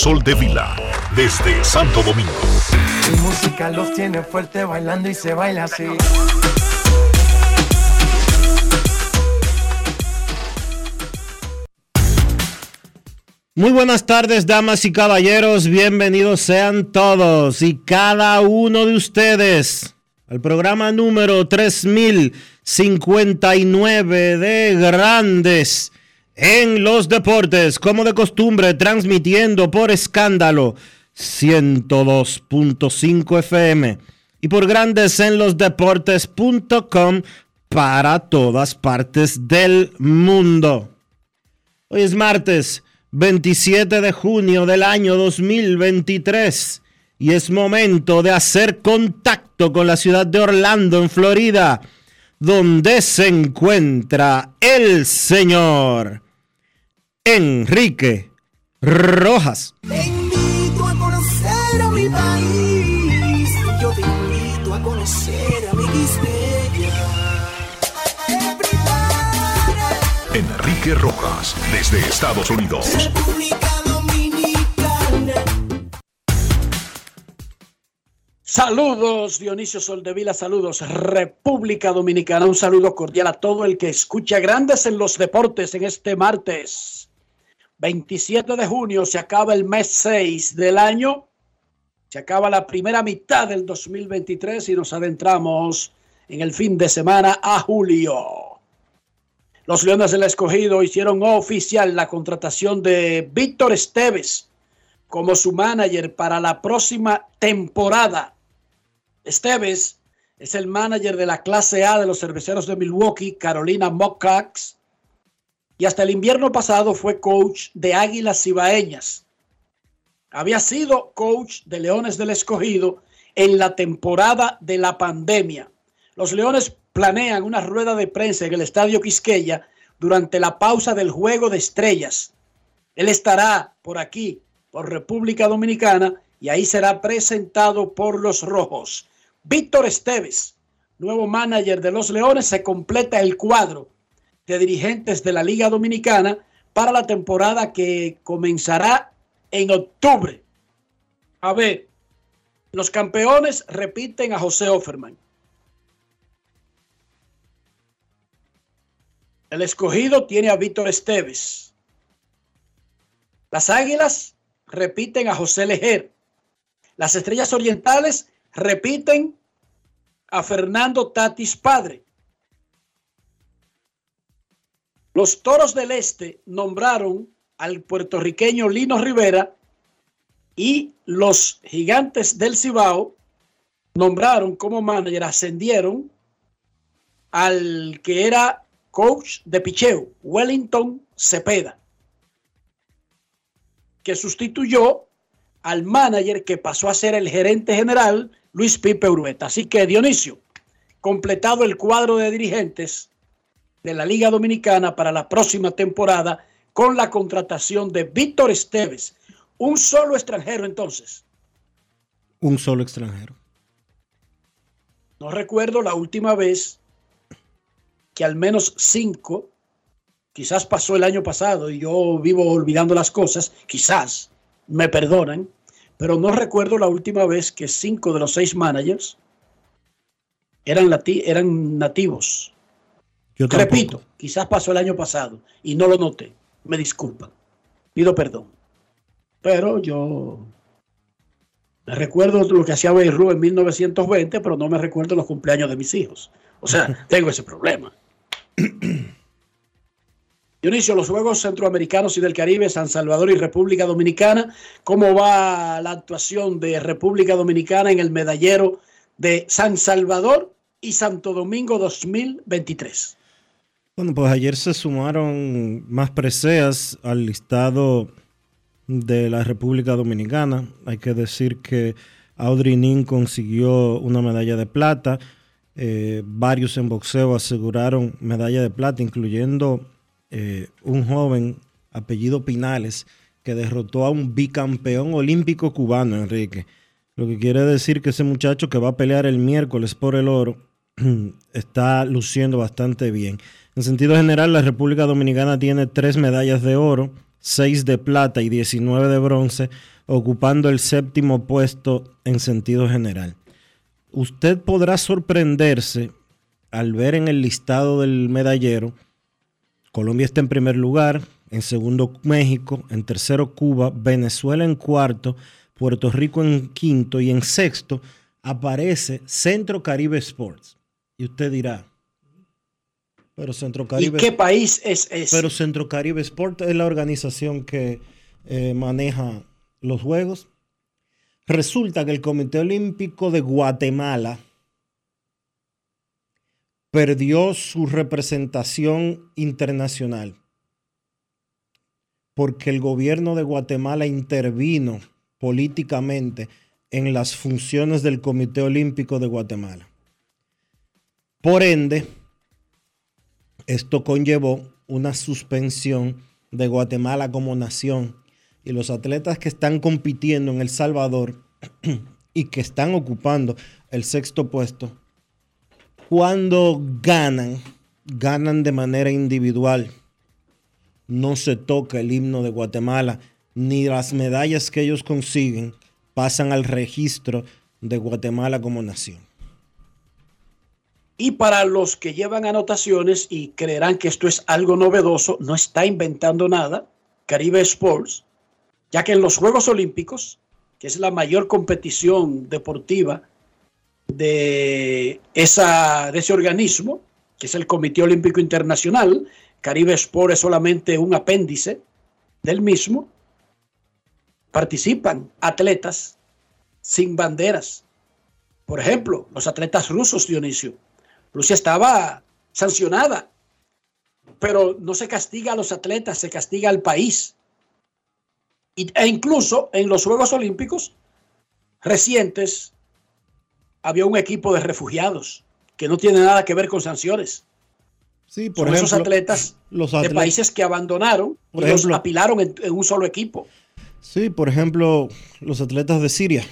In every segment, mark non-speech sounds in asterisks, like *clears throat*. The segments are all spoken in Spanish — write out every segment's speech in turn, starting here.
Dionisio Soldevila, desde Santo Domingo. Mi música los tiene fuerte bailando y se baila así. Muy buenas tardes, damas y caballeros. Bienvenidos sean todos y cada uno de ustedes al programa número 3059 de Grandes en los Deportes, como de costumbre, transmitiendo por escándalo 102.5 FM y por Grandes en los Deportes.com para todas partes del mundo. Hoy es martes 27 de junio del año 2023 y es momento de hacer contacto con la ciudad de Orlando, en Florida, donde se encuentra el señor Enrique Rojas. Te invito a conocer a mi país. Yo te invito a conocer a mi Enrique Rojas, desde Estados Unidos. República Dominicana. Saludos, Dionisio Soldevila, saludos, República Dominicana, un saludo cordial a todo el que escucha Grandes en los Deportes en este martes. 27 de junio se acaba el mes 6 del año, se acaba la primera mitad del 2023 y nos adentramos en el fin de semana a julio. Los Leones del Escogido hicieron oficial la contratación de Víctor Esteves como su manager para la próxima temporada. Esteves es el manager de la clase A de los cerveceros de Milwaukee, Carolina Moccax, y hasta el invierno pasado fue coach de Águilas Cibaeñas. Había sido coach de Leones del Escogido en la temporada de la pandemia. Los Leones planean una rueda de prensa en el Estadio Quisqueya durante la pausa del Juego de Estrellas. Él estará por aquí, por República Dominicana, y ahí será presentado por los Rojos. Víctor Esteves, nuevo manager de los Leones, se completa el cuadro de dirigentes de la Liga Dominicana para la temporada que comenzará en octubre. A ver, los campeones repiten a José Offerman. El escogido tiene a Víctor Esteves. Las Águilas repiten a José Lejer. Las Estrellas Orientales repiten a Fernando Tatis Padre. Los Toros del Este nombraron al puertorriqueño Lino Rivera y los Gigantes del Cibao nombraron como manager, ascendieron al que era coach de picheo, Wellington Cepeda, que sustituyó al manager que pasó a ser el gerente general, Luis Pipe Urueta. Así que Dionisio, completado el cuadro de dirigentes de la Liga Dominicana para la próxima temporada con la contratación de Víctor Esteves, un solo extranjero entonces. Un solo extranjero. No recuerdo la última vez que al menos cinco, quizás pasó el año pasado y yo vivo olvidando las cosas, quizás me perdonan, pero no recuerdo la última vez que cinco de los seis managers eran, lati- eran nativos. Yo. Repito, quizás pasó el año pasado y no lo noté. Me disculpan. Pido perdón. Pero yo me recuerdo lo que hacía Beirut en 1920, pero no me recuerdo los cumpleaños de mis hijos. O sea, *laughs* tengo ese problema. *clears throat* Dionisio, los Juegos Centroamericanos y del Caribe, San Salvador y República Dominicana, ¿cómo va la actuación de República Dominicana en el medallero de San Salvador y Santo Domingo 2023? Bueno, pues ayer se sumaron más preseas al listado de la República Dominicana. Hay que decir que Audrey Nin consiguió una medalla de plata. Eh, varios en boxeo aseguraron medalla de plata, incluyendo eh, un joven apellido Pinales que derrotó a un bicampeón olímpico cubano, Enrique. Lo que quiere decir que ese muchacho que va a pelear el miércoles por el oro *clears throat* está luciendo bastante bien. En sentido general, la República Dominicana tiene tres medallas de oro, seis de plata y 19 de bronce, ocupando el séptimo puesto en sentido general. Usted podrá sorprenderse al ver en el listado del medallero, Colombia está en primer lugar, en segundo México, en tercero Cuba, Venezuela en cuarto, Puerto Rico en quinto y en sexto aparece Centro Caribe Sports. Y usted dirá, pero Centro ¿Y Caribe, qué país es ese? pero Centro Caribe Sport es la organización que eh, maneja los juegos. Resulta que el Comité Olímpico de Guatemala perdió su representación internacional porque el gobierno de Guatemala intervino políticamente en las funciones del Comité Olímpico de Guatemala. Por ende, esto conllevó una suspensión de Guatemala como nación y los atletas que están compitiendo en El Salvador *clears throat* y que están ocupando el sexto puesto, cuando ganan, ganan de manera individual. No se toca el himno de Guatemala, ni las medallas que ellos consiguen pasan al registro de Guatemala como nación. Y para los que llevan anotaciones y creerán que esto es algo novedoso, no está inventando nada, Caribe Sports, ya que en los Juegos Olímpicos, que es la mayor competición deportiva de, esa, de ese organismo, que es el Comité Olímpico Internacional, Caribe Sport es solamente un apéndice del mismo, participan atletas sin banderas. Por ejemplo, los atletas rusos, Dionisio. Rusia estaba sancionada, pero no se castiga a los atletas, se castiga al país. E incluso en los Juegos Olímpicos recientes había un equipo de refugiados que no tiene nada que ver con sanciones. Sí, por Son ejemplo, esos atletas los de atletas, países que abandonaron Por y los apilaron en, en un solo equipo. sí, por ejemplo, los atletas de Siria.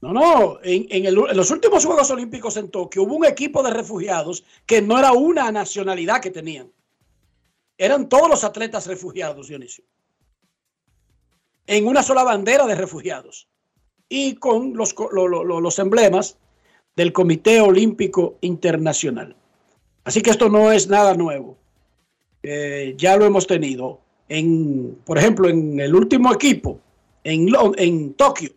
No, no, en, el- los últimos Juegos Olímpicos en Tokio hubo un equipo de refugiados que no era una nacionalidad que tenían. Eran todos los atletas refugiados, Dionisio. En una sola bandera de refugiados. Y con los, emblemas del Comité Olímpico Internacional. Así que esto no es nada nuevo. Eh, ya lo hemos tenido. En, por ejemplo, en el último equipo, en Tokio,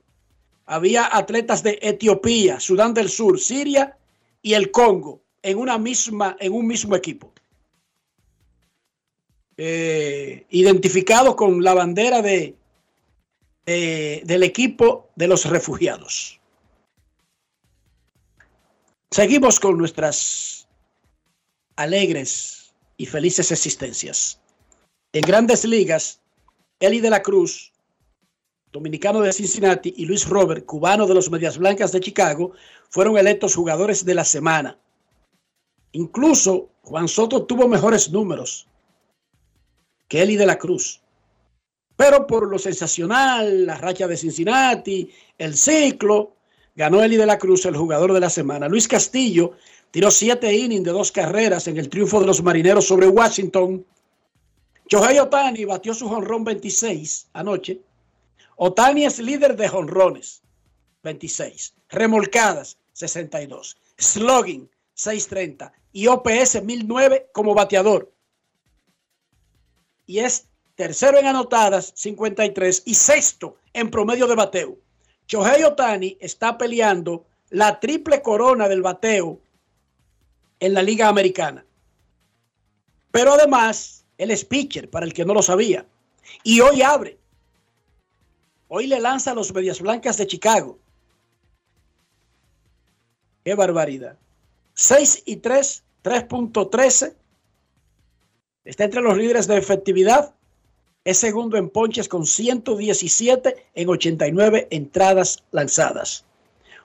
había atletas de Etiopía, Sudán del Sur, Siria y el Congo en una misma, en un mismo equipo. Eh, identificados con la bandera de, de- del equipo de los refugiados. Seguimos con nuestras alegres y felices existencias. En grandes ligas, Eli de la Cruz dominicano de Cincinnati, y Luis Robert, cubano de los Medias Blancas de Chicago, fueron electos jugadores de la semana. Incluso Juan Soto tuvo mejores números que Eli de la Cruz. Pero por lo sensacional, la racha de Cincinnati, el ciclo, ganó Eli de la Cruz el jugador de la semana. Luis Castillo tiró siete innings de dos carreras en el triunfo de los marineros sobre Washington. Shohei Otani batió su jonrón 26 anoche. Otani es líder de jonrones. 26. Remolcadas, 62. Slugging, 630. Y OPS 1009 como bateador. Y es tercero en anotadas, 53. Y sexto en promedio de bateo. Shohei Otani está peleando la triple corona del bateo en la Liga Americana. Pero además, él es pitcher, para el que no lo sabía. Y hoy abre. Hoy le lanza a los Medias Blancas de Chicago. Qué barbaridad. 6 y 3, 3.13. Está entre los líderes de efectividad. Es segundo en ponches con 117 en 89 entradas lanzadas.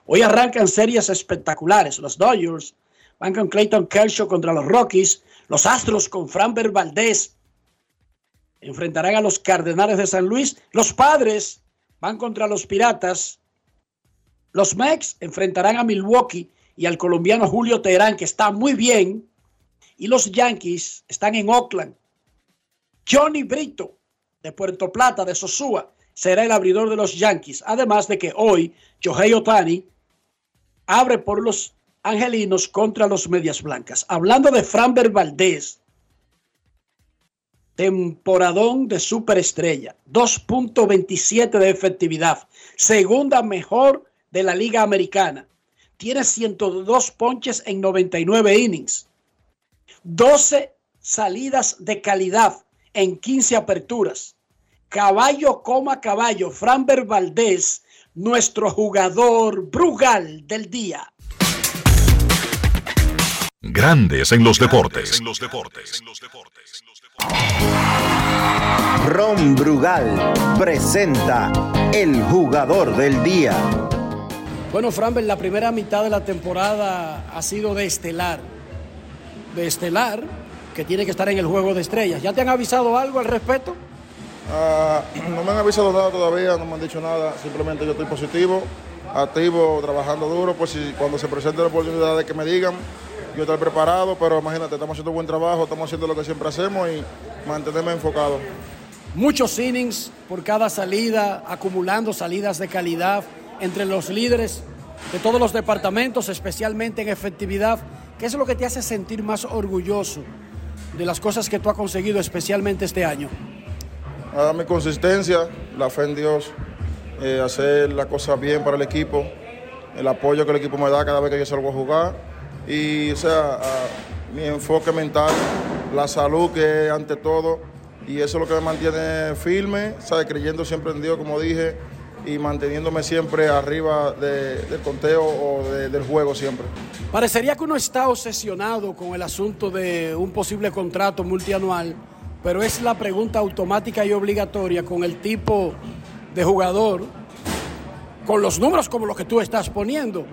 Hoy arrancan series espectaculares. Los Dodgers van con Clayton Kershaw contra los Rockies. Los Astros con Framber Valdez enfrentarán a los Cardenales de San Luis. Los Padres van contra los Piratas. Los Mex enfrentarán a Milwaukee y al colombiano Julio Teherán, que está muy bien. Y los Yankees están en Oakland. Johnny Brito, de Puerto Plata, de Sosúa, será el abridor de los Yankees. Además de que hoy Shohei Otani abre por los angelinos contra los Medias Blancas. Hablando de Framber Valdez, temporadón de superestrella, 2.27 de efectividad, segunda mejor de la Liga Americana. Tiene 102 ponches en 99 innings, 12 salidas de calidad en 15 aperturas. Caballo coma caballo, Framber Valdez, nuestro jugador Brugal del día. Grandes en los deportes. Ron Brugal presenta el jugador del día. Bueno, Framber, la primera mitad de la temporada ha sido de estelar. De estelar, que tiene que estar en el juego de estrellas. ¿Ya te han avisado algo al respecto? Ah, *clears throat* no me han avisado nada todavía, no me han dicho nada. Simplemente yo estoy positivo, activo, trabajando duro. Pues si cuando se presente la oportunidad de que me digan, yo estoy preparado. Pero imagínate, estamos haciendo buen trabajo, estamos haciendo lo que siempre hacemos y mantenerme enfocado. Muchos innings por cada salida, acumulando salidas de calidad entre los líderes de todos los departamentos, especialmente en efectividad. ¿Qué es lo que te hace sentir más orgulloso de las cosas que tú has conseguido, especialmente este año? A mi consistencia, la fe en Dios, eh, hacer las cosas bien para el equipo, el apoyo que el equipo me da cada vez que yo salgo a jugar y, o sea, mi enfoque mental, la salud que es ante todo y eso es lo que me mantiene firme, ¿sabes? creyendo siempre en Dios, como dije, y manteniéndome siempre arriba de- del conteo o de- del juego siempre. Parecería que uno está obsesionado con el asunto de un posible contrato multianual, pero es la pregunta automática y obligatoria con el tipo de jugador, con los números como los que tú estás poniendo.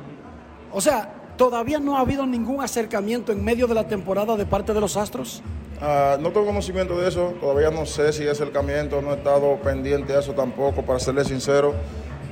O sea, ¿todavía no ha habido ningún acercamiento en medio de la temporada de parte de los Astros? Ah, no tengo conocimiento de eso, todavía no sé si es acercamiento, no he estado pendiente de eso tampoco, para serle sincero.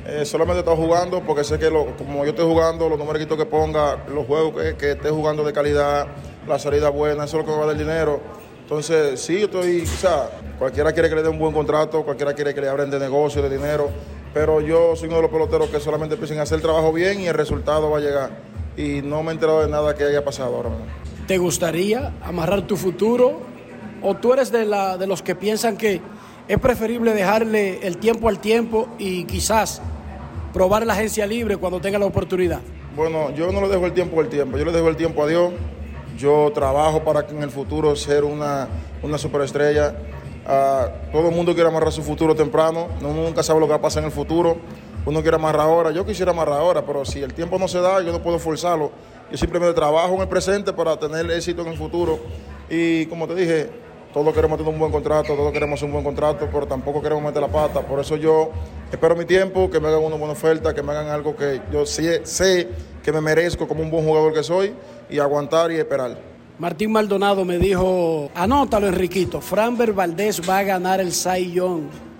Eh, solamente he estado jugando porque sé que lo- como yo estoy jugando, los numeritos que ponga, los juegos que, esté jugando de calidad, la salida buena, eso es lo que me va a dar el dinero. Entonces, sí, yo estoy, o sea, cualquiera quiere que le dé un buen contrato, cualquiera quiere que le abren de negocio, de dinero, pero yo soy uno de los peloteros que solamente empiecen a hacer el trabajo bien y el resultado va a llegar. Y no me he enterado de nada que haya pasado ahora mismo. ¿Te gustaría amarrar tu futuro? ¿O tú eres de, la, de los que piensan que es preferible dejarle el tiempo al tiempo y quizás probar la agencia libre cuando tenga la oportunidad? Bueno, yo no le dejo el tiempo al tiempo, yo le dejo el tiempo a Dios. Yo trabajo para que en el futuro ser una, una superestrella. Ah, todo el mundo quiere amarrar su futuro temprano, no, nunca sabe lo que va a pasar en el futuro. Uno quiere amarrar ahora, yo quisiera amarrar ahora, pero si el tiempo no se da, yo no puedo forzarlo. Yo simplemente trabajo en el presente para tener éxito en el futuro. Y como te dije, todos queremos tener un buen contrato, todos queremos un buen contrato, pero tampoco queremos meter la pata. Por eso yo espero mi tiempo, que me hagan una buena oferta, que me hagan algo que yo sé, que me merezco como un buen jugador que soy y aguantar y esperar. Martín Maldonado me dijo, anótalo Enriquito, Framber Valdés va a ganar el Cy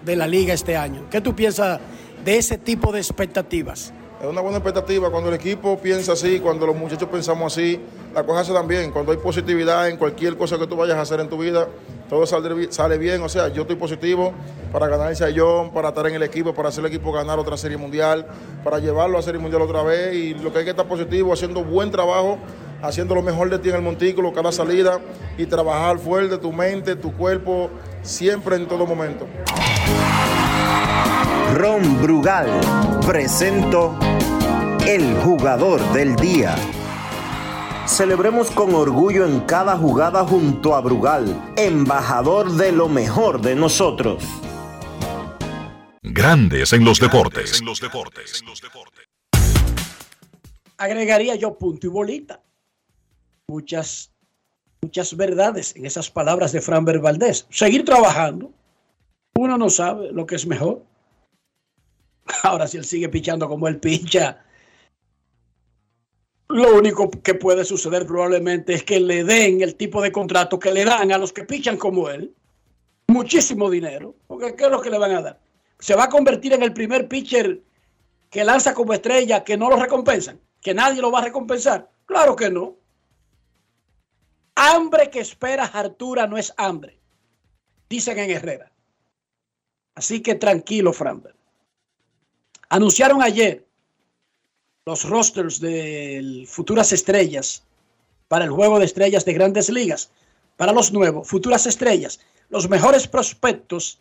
de la liga este año. ¿Qué tú piensas de ese tipo de expectativas? Es una buena expectativa cuando el equipo piensa así, cuando los muchachos pensamos así, las cosas se dan bien. Cuando hay positividad en cualquier cosa que tú vayas a hacer en tu vida, todo sale, bien. O sea, yo estoy positivo para ganar el Sayón, para estar en el equipo, para hacer el equipo ganar otra serie mundial, para llevarlo a serie mundial otra vez. Y lo que hay que estar positivo, haciendo buen trabajo, haciendo lo mejor de ti en el montículo, cada salida y trabajar fuerte tu mente, tu cuerpo, siempre en todo momento. Ron Brugal presento el jugador del día. Celebremos con orgullo en cada jugada junto a Brugal, embajador de lo mejor de nosotros. Grandes en los deportes. Agregaría yo punto y bolita. Muchas, muchas verdades en esas palabras de Fran Valdés. Seguir trabajando. Uno no sabe lo que es mejor. *laughs* Ahora, si él sigue pichando como él pincha, lo único que puede suceder probablemente es que le den el tipo de contrato que le dan a los que pichan como él. Muchísimo dinero. Porque ¿qué es lo que le van a dar? ¿Se va a convertir en el primer pitcher que lanza como estrella que no lo recompensan? ¿Que nadie lo va a recompensar? Claro que no. Hambre que espera Artura no es hambre. Dicen en Herrera. Así que tranquilo, Framber. Anunciaron ayer los rosters de futuras estrellas para el juego de estrellas de grandes ligas. Para los nuevos, futuras estrellas. Los mejores prospectos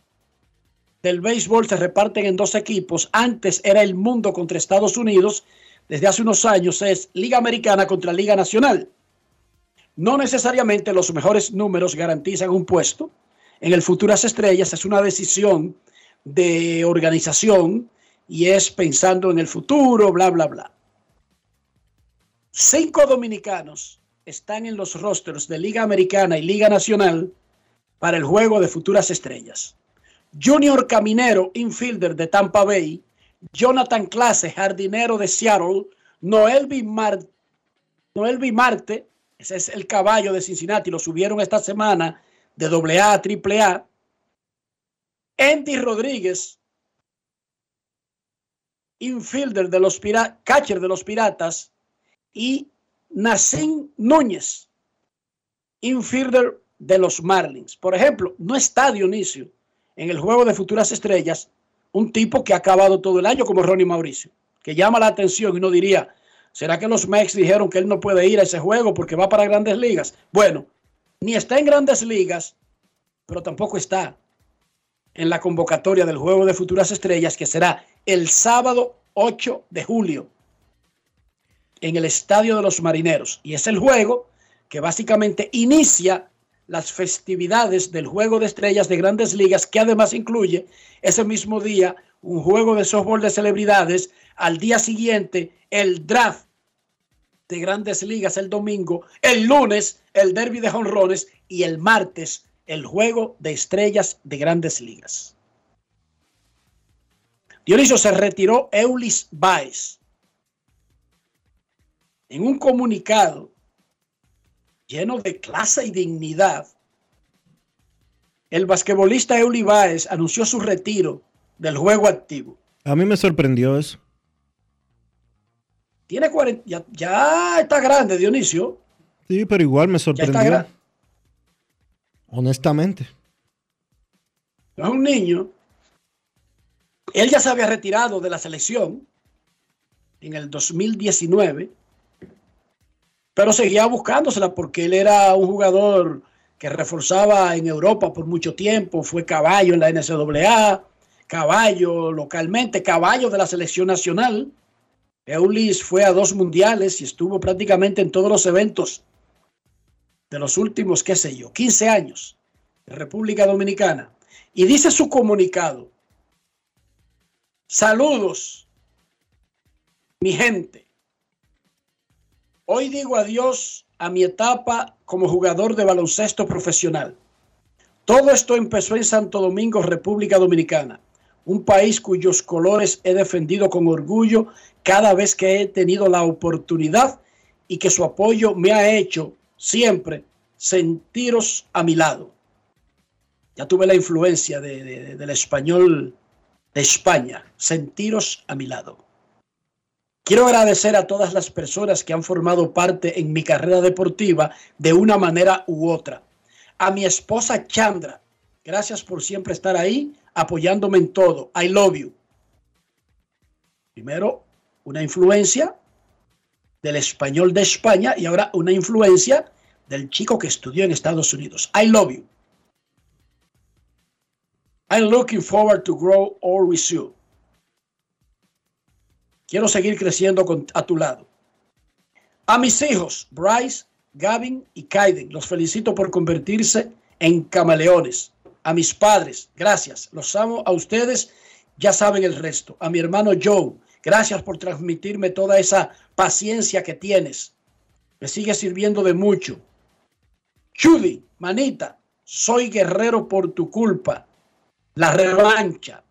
del béisbol se reparten en dos equipos. Antes era el mundo contra Estados Unidos. Desde hace unos años es Liga Americana contra Liga Nacional. No necesariamente los mejores números garantizan un puesto. En el Futuras Estrellas es una decisión de organización y es pensando en el futuro, bla, bla, bla. Cinco dominicanos están en los rosters de Liga Americana y Liga Nacional para el juego de futuras estrellas. Junior Caminero, infielder de Tampa Bay, Jonathan Clase, jardinero de Seattle, Noel Bimarte, Noel Bimarte, ese es el caballo de Cincinnati, lo subieron esta semana de AA a AAA. Andy Rodríguez, infielder de los piratas, catcher de los piratas, y Nacín Núñez, infielder de los Marlins. Por ejemplo, no está Dionisio en el juego de futuras estrellas un tipo que ha acabado todo el año como Ronnie Mauricio, que llama la atención y uno diría, ¿será que los Mex dijeron que él no puede ir a ese juego porque va para grandes ligas? Bueno, ni está en grandes ligas, pero tampoco está en la convocatoria del juego de futuras estrellas que será el sábado 8 de julio en el Estadio de los Marineros. Y es el juego que básicamente inicia las festividades del Juego de Estrellas de Grandes Ligas, que además incluye ese mismo día un juego de softball de celebridades, al día siguiente el draft de Grandes Ligas el domingo, el lunes el derby de jonrones y el martes el Juego de Estrellas de Grandes Ligas. Dionisio se retiró Eulis Baez. En un comunicado lleno de clase y dignidad, el basquetbolista Eulis Baez anunció su retiro del juego activo. A mí me sorprendió eso. Tiene 40, ya, ya está grande, Dionisio. Sí, pero igual me sorprendió. Honestamente. Es un niño él ya se había retirado de la selección en el 2019, pero seguía buscándosela porque él era un jugador que reforzaba en Europa por mucho tiempo, fue caballo en la NCAA, caballo localmente, caballo de la selección nacional. Eulis fue a dos mundiales y estuvo prácticamente en todos los eventos de los últimos, qué sé yo, 15 años de República Dominicana. Y dice su comunicado, Saludos, mi gente. Hoy digo adiós a mi etapa como jugador de baloncesto profesional. Todo esto empezó en Santo Domingo, República Dominicana, un país cuyos colores he defendido con orgullo cada vez que he tenido la oportunidad y que su apoyo me ha hecho siempre sentiros a mi lado. Ya tuve la influencia del español de España, sentiros a mi lado. Quiero agradecer a todas las personas que han formado parte en mi carrera deportiva de una manera u otra. A mi esposa Chandra, gracias por siempre estar ahí, apoyándome en todo. I love you. Primero, una influencia del español de España y ahora una influencia del chico que estudió en Estados Unidos. I love you. I'm looking forward to grow all with you. Quiero seguir creciendo con, a tu lado. A mis hijos, Bryce, Gavin y Kaiden, los felicito por convertirse en camaleones. A mis padres, gracias. Los amo a ustedes, ya saben el resto. A mi hermano Joe, gracias por transmitirme toda esa paciencia que tienes. Me sigue sirviendo de mucho. Judy, manita, soy guerrero por tu culpa. La revancha.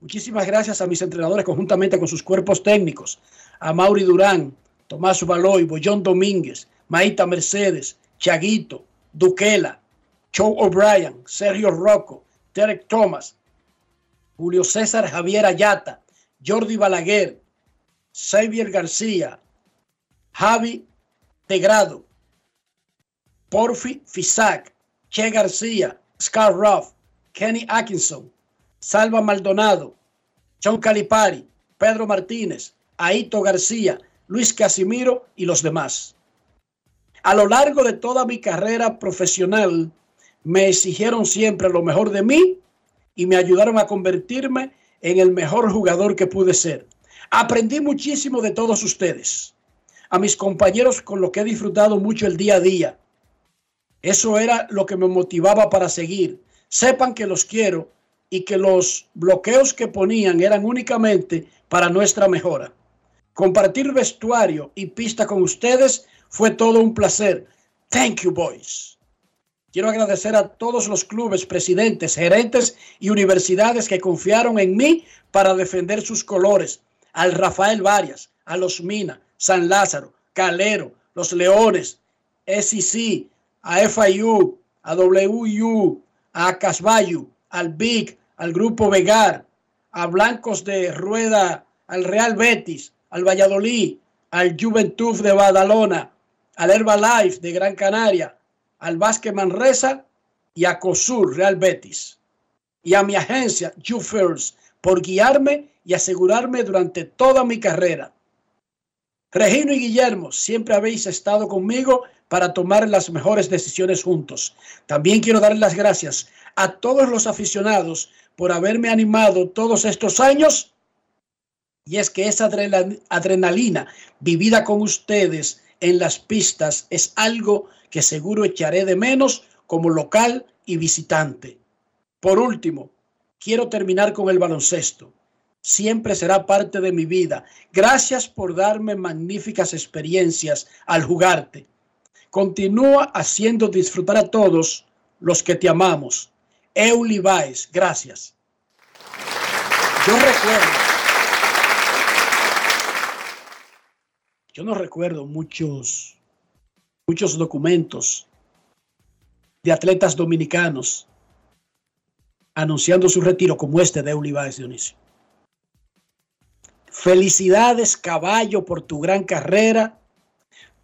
Muchísimas gracias a mis entrenadores conjuntamente con sus cuerpos técnicos, a Mauri Durán, Tomás Baloy, Bollón Domínguez, Maíta Mercedes, Chaguito, Duquela, Joe O'Brien, Sergio Rocco, Derek Thomas, Julio César Javier Ayata, Jordi Balaguer, Xavier García, Javi Tegrado, Porfi Fisac, Che García, Scar Ruff, Kenny Atkinson, Salva Maldonado, John Calipari, Pedro Martínez, Aito García, Luis Casimiro y los demás. A lo largo de toda mi carrera profesional, me exigieron siempre lo mejor de mí y me ayudaron a convertirme en el mejor jugador que pude ser. Aprendí muchísimo de todos ustedes, a mis compañeros con los que he disfrutado mucho el día a día. Eso era lo que me motivaba para seguir. Sepan que los quiero y que los bloqueos que ponían eran únicamente para nuestra mejora. Compartir vestuario y pista con ustedes fue todo un placer. Thank you, boys. Quiero agradecer a todos los clubes, presidentes, gerentes y universidades que confiaron en mí para defender sus colores. Al Rafael Varias, a los Mina, San Lázaro, Calero, los Leones, SEC, a FIU, a WU, a Casballo, al Big, al Grupo Vegar, a Blancos de Rueda, al Real Betis, al Valladolid, al Juventud de Badalona, al Herbalife de Gran Canaria, al Vázquez Manresa y a COSUR Real Betis. Y a mi agencia, YouFirst, por guiarme y asegurarme durante toda mi carrera. Regino y Guillermo, siempre habéis estado conmigo para tomar las mejores decisiones juntos. También quiero dar las gracias a todos los aficionados por haberme animado todos estos años. Y es que esa adrenalina vivida con ustedes en las pistas es algo que seguro echaré de menos como local y visitante. Por último, quiero terminar con el baloncesto. Siempre será parte de mi vida. Gracias por darme magníficas experiencias al jugarte. Continúa haciendo disfrutar a todos los que te amamos. Euli gracias. Yo recuerdo, yo no recuerdo muchos, muchos documentos de atletas dominicanos anunciando su retiro como este de Euli Dionisio. Felicidades, caballo, por tu gran carrera.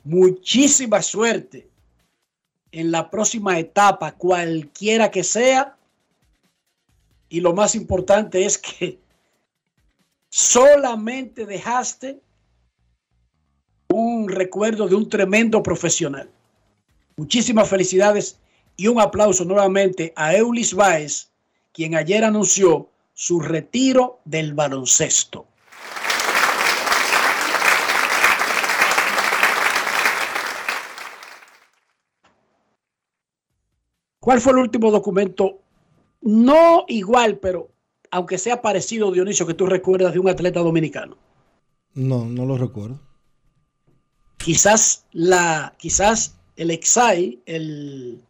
Muchísima suerte en la próxima etapa, cualquiera que sea. Y lo más importante es que solamente dejaste un recuerdo de un tremendo profesional. Muchísimas felicidades y un aplauso nuevamente a Eulis Baez, quien ayer anunció su retiro del baloncesto. ¿Cuál fue el último documento? No igual, pero aunque sea parecido, Dionisio, que tú recuerdas de un atleta dominicano. No, no lo recuerdo. Quizás la, quizás el exai, el,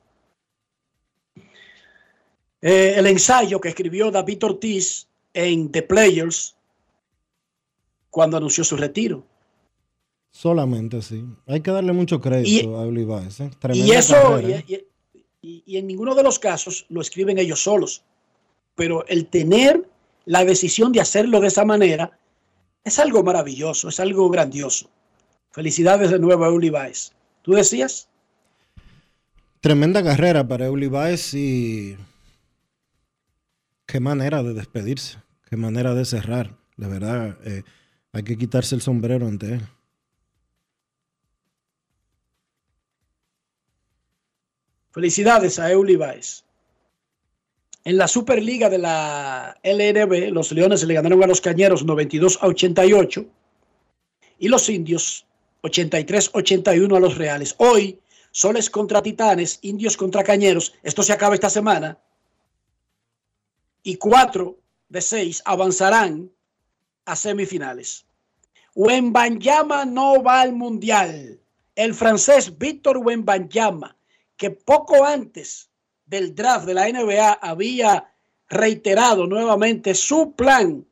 eh, el ensayo que escribió David Ortiz en The Players cuando anunció su retiro. Solamente sí. Hay que darle mucho crédito a Olivares. ¿eh? Y eso, ¿eh? y, en ninguno de los casos lo escriben ellos solos. Pero el tener la decisión de hacerlo de esa manera es algo maravilloso, es algo grandioso. Felicidades de nuevo a Uli ¿Tú decías? tremenda carrera para Euli Baez y qué manera de despedirse, qué manera de cerrar. De verdad, eh, hay que quitarse el sombrero ante él. Felicidades a Euli Baez. En la Superliga de la LNB, los Leones le ganaron a los Cañeros 92 a 88 y los Indios 83-81 a los Reales. Hoy, Soles contra Titanes, Indios contra Cañeros. Esto se acaba esta semana. Y cuatro de seis avanzarán a semifinales. Wembanyama no va al Mundial. El francés Víctor Wembanyama, que poco antes del draft de la NBA había reiterado nuevamente su plan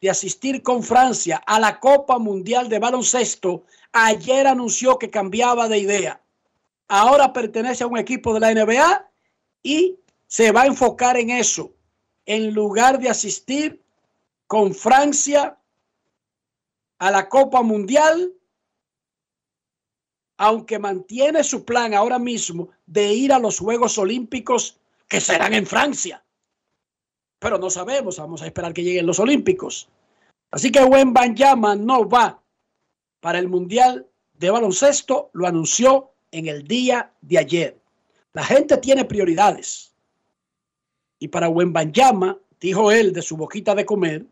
de asistir con Francia a la Copa Mundial de Baloncesto, ayer anunció que cambiaba de idea. Ahora pertenece a un equipo de la NBA y se va a enfocar en eso, en lugar de asistir con Francia a la Copa Mundial, aunque mantiene su plan ahora mismo de ir a los Juegos Olímpicos que serán en Francia. Pero no sabemos, vamos a esperar que lleguen los Olímpicos. Así que Wen Banyama no va para el Mundial de Baloncesto, lo anunció en el día de ayer. La gente tiene prioridades. Y para Wen Banyama, dijo él de su boquita de comer,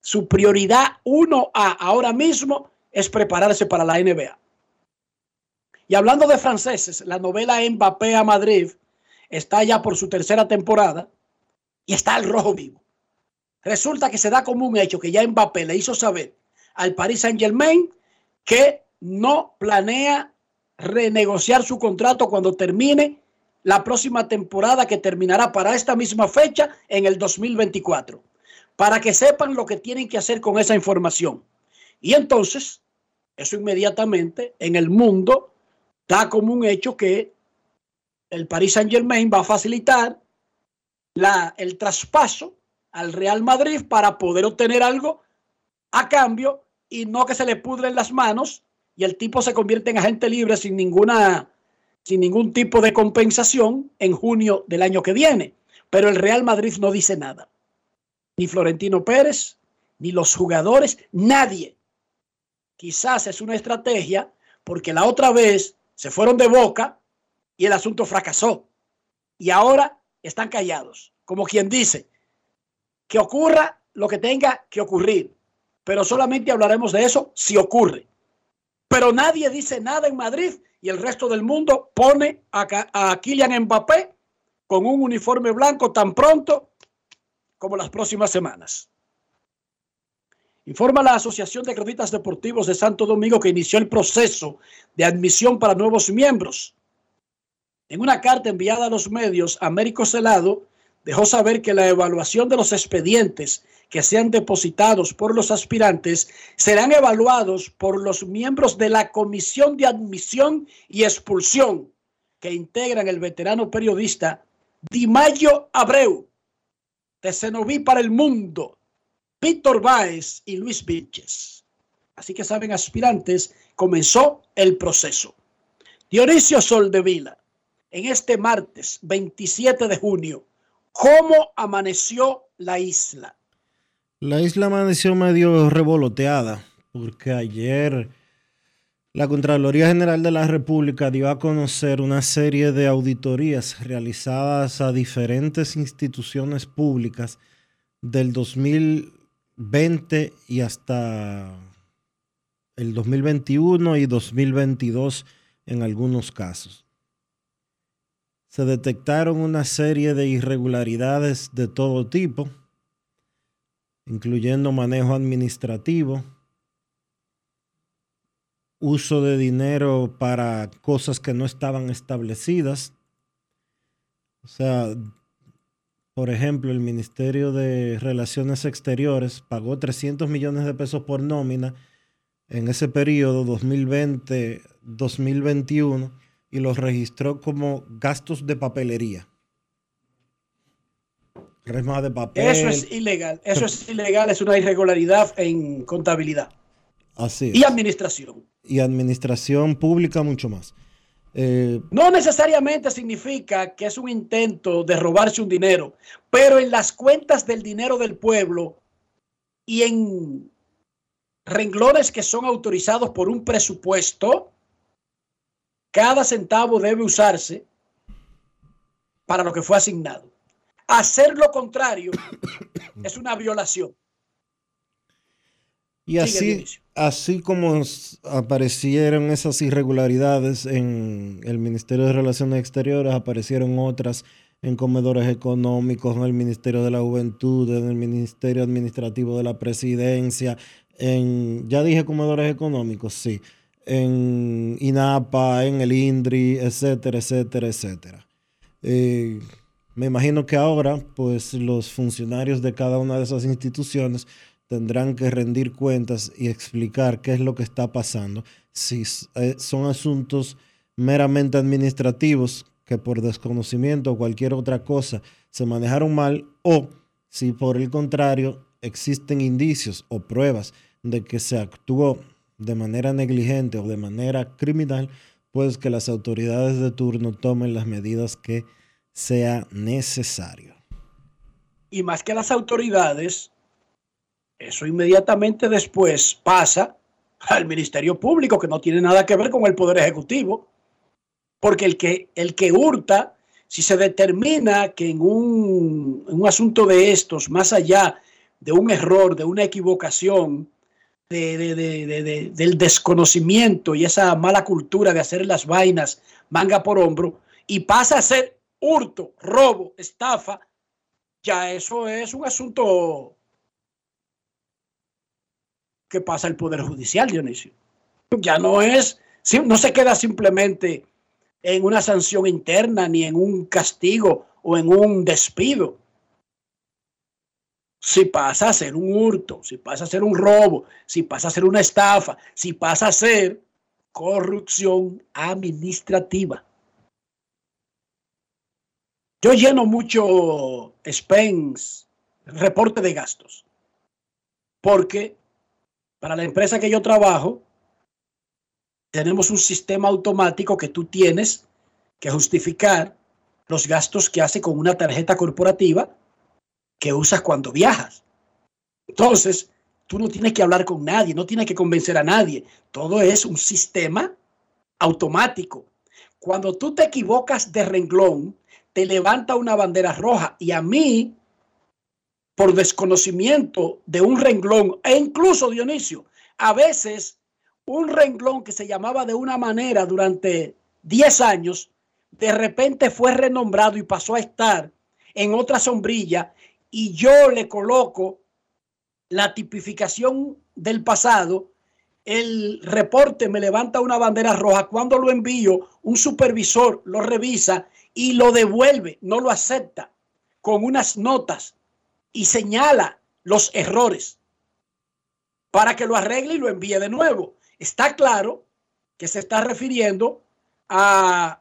su prioridad uno a ahora mismo es prepararse para la NBA. Y hablando de franceses, la novela Mbappé a Madrid está ya por su tercera temporada y está al rojo vivo. Resulta que se da como un hecho que ya Mbappé le hizo saber al Paris Saint Germain que no planea renegociar su contrato cuando termine la próxima temporada que terminará para esta misma fecha en el 2024 para que sepan lo que tienen que hacer con esa información. Y entonces, eso inmediatamente en el mundo da como un hecho que el Paris Saint Germain va a facilitar la, el traspaso al Real Madrid para poder obtener algo a cambio y no que se le pudren las manos y el tipo se convierte en agente libre sin ninguna sin ningún tipo de compensación en junio del año que viene. Pero el Real Madrid no dice nada ni Florentino Pérez, ni los jugadores, nadie. Quizás es una estrategia porque la otra vez se fueron de boca y el asunto fracasó. Y ahora están callados, como quien dice, que ocurra lo que tenga que ocurrir, pero solamente hablaremos de eso si ocurre. Pero nadie dice nada en Madrid y el resto del mundo pone a, a Kylian Mbappé con un uniforme blanco tan pronto como las próximas semanas. Informa la Asociación de Cronistas Deportivos de Santo Domingo que inició el proceso de admisión para nuevos miembros. En una carta enviada a los medios, Américo Celado dejó saber que la evaluación de los expedientes que sean depositados por los aspirantes serán evaluados por los miembros de la Comisión de Admisión y Expulsión que integran el veterano periodista Dimayo Abreu, de Cenoví para el mundo, Víctor Báez y Luis Vilches. Así que saben, aspirantes, comenzó el proceso. Dionisio Soldevila, en este martes 27 de junio, ¿cómo amaneció la isla? La isla amaneció medio revoloteada, porque ayer la Contraloría General de la República dio a conocer una serie de auditorías realizadas a diferentes instituciones públicas del 2020 y hasta el 2021 y 2022 en algunos casos. Se detectaron una serie de irregularidades de todo tipo, incluyendo manejo administrativo, uso de dinero para cosas que no estaban establecidas. O sea, por ejemplo, el Ministerio de Relaciones Exteriores pagó 300 millones de pesos por nómina en ese periodo 2020-2021 y los registró como gastos de papelería. de papel. Eso es ilegal. Eso es ilegal, es una irregularidad en contabilidad. Así Y administración y administración pública mucho más. Eh, No necesariamente significa que es un intento de robarse un dinero, pero en las cuentas del dinero del pueblo y en renglones que son autorizados por un presupuesto, cada centavo debe usarse para lo que fue asignado. Hacer lo contrario *coughs* es una violación. Y Sigue, así. Así como aparecieron esas irregularidades en el Ministerio de Relaciones Exteriores, aparecieron otras en comedores económicos, en el Ministerio de la Juventud, en el Ministerio Administrativo de la Presidencia, en, ya dije comedores económicos, sí, en INAPA, en el INDRI, etcétera, etcétera, etcétera. Me imagino que ahora, pues los funcionarios de cada una de esas instituciones tendrán que rendir cuentas y explicar qué es lo que está pasando. Si eh, son asuntos meramente administrativos que por desconocimiento o cualquier otra cosa se manejaron mal o si por el contrario existen indicios o pruebas de que se actuó de manera negligente o de manera criminal, pues que las autoridades de turno tomen las medidas que sea necesario. Y más que las autoridades, eso inmediatamente después pasa al Ministerio Público, que no tiene nada que ver con el Poder Ejecutivo. Porque el que, el que hurta, si se determina que en un, en un asunto de estos, más allá de un error, de una equivocación, de- de- de- de- de- del desconocimiento y esa mala cultura de hacer las vainas manga por hombro, y pasa a ser hurto, robo, estafa, ya eso es un asunto que pasa al Poder Judicial, Dionisio. Ya no es, no se queda simplemente en una sanción interna, ni en un castigo o en un despido. Si pasa a ser un hurto, si pasa a ser un robo, si pasa a ser una estafa, si pasa a ser corrupción administrativa. Yo lleno mucho Spence, reporte de gastos, porque para la empresa que yo trabajo, tenemos un sistema automático que tú tienes que justificar los gastos que hace con una tarjeta corporativa que usas cuando viajas. Entonces, tú no tienes que hablar con nadie, no tienes que convencer a nadie. Todo es un sistema automático. Cuando tú te equivocas de renglón, te levanta una bandera roja y a mí, por desconocimiento de un renglón, e incluso Dionisio, a veces un renglón que se llamaba de una manera durante 10 años, de repente fue renombrado y pasó a estar en otra sombrilla y yo le coloco la tipificación del pasado, el reporte me levanta una bandera roja, cuando lo envío, un supervisor lo revisa y lo devuelve, no lo acepta, con unas notas y señala los errores para que lo arregle y lo envíe de nuevo. Está claro que se está refiriendo a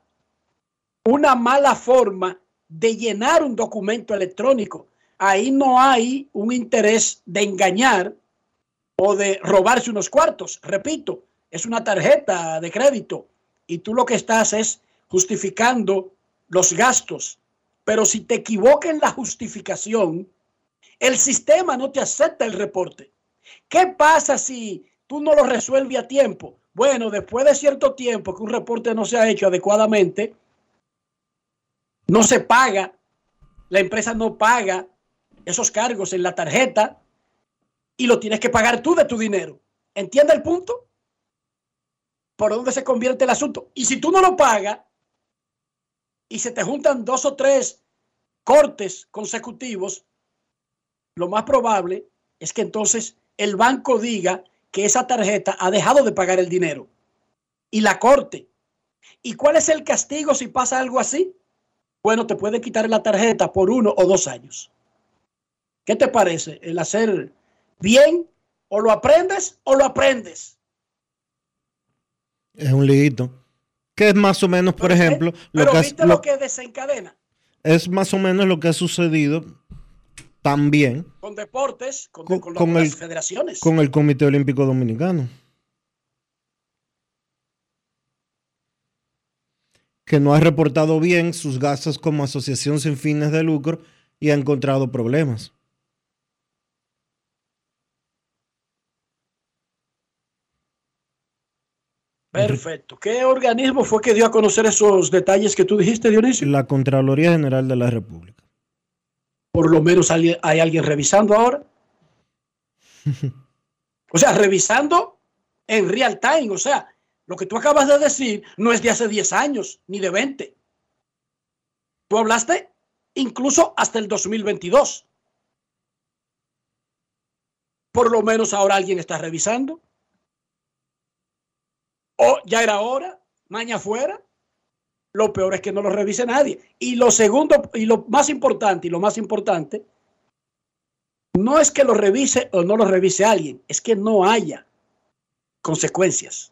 una mala forma de llenar un documento electrónico. Ahí no hay un interés de engañar o de robarse unos cuartos. Repito, es una tarjeta de crédito y tú lo que estás es justificando los gastos. Pero si te equivocas en la justificación, el sistema no te acepta el reporte. ¿Qué pasa si tú no lo resuelves a tiempo? Bueno, después de cierto tiempo que un reporte no se ha hecho adecuadamente, no se paga, la empresa no paga esos cargos en la tarjeta y lo tienes que pagar tú de tu dinero. ¿Entiende el punto? Por dónde se convierte el asunto. Y si tú no lo pagas y se te juntan dos o tres cortes consecutivos, lo más probable es que entonces el banco diga que esa tarjeta ha dejado de pagar el dinero y la corte. ¿Y cuál es el castigo si pasa algo así? Bueno, te puede quitar la tarjeta por uno o dos años. ¿Qué te parece el hacer bien o lo aprendes o lo aprendes? Es un liguito. Que es más o menos, por Pero, ejemplo, lo pero que, viste lo- lo que desencadena es más o menos lo que ha sucedido también con deportes, con, Con- con lo- con con el- las federaciones. con el Comité Olímpico Dominicano. que no ha reportado bien sus gastos como asociación sin fines de lucro y ha encontrado problemas. Perfecto. ¿Qué organismo fue que dio a conocer esos detalles que tú dijiste, Dionisio? La Contraloría General de la República. Por lo menos hay, hay alguien revisando ahora. *laughs* o sea, revisando en real time. O sea, lo que tú acabas de decir no es de hace 10 años ni de 20. Tú hablaste incluso hasta el 2022. Por lo menos ahora alguien está revisando. O ya era hora, mañana fuera. Lo peor es que no lo revise nadie. Y lo segundo, y lo más importante, y lo más importante, no es que lo revise o no lo revise alguien, es que no haya consecuencias.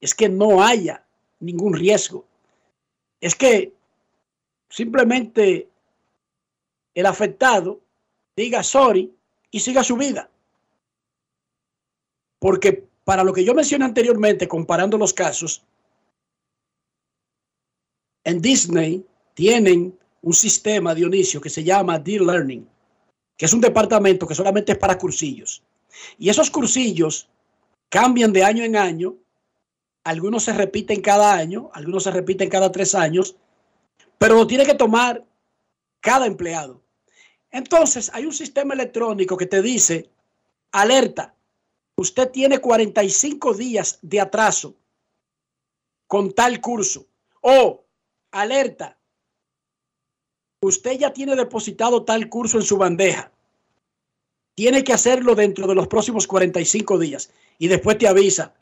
Es que no haya ningún riesgo. Es que simplemente el afectado diga sorry y siga su vida. Porque para lo que yo mencioné anteriormente, comparando los casos, en Disney tienen un sistema, Dionisio, que se llama Dear Learning, que es un departamento que solamente es para cursillos. Y esos cursillos cambian de año en año, algunos se repiten cada año, algunos se repiten cada tres años, pero lo tiene que tomar cada empleado. Entonces, hay un sistema electrónico que te dice, alerta, usted tiene 45 días de atraso con tal curso. O, alerta, usted ya tiene depositado tal curso en su bandeja. Tiene que hacerlo dentro de los próximos 45 días. Y después te avisa,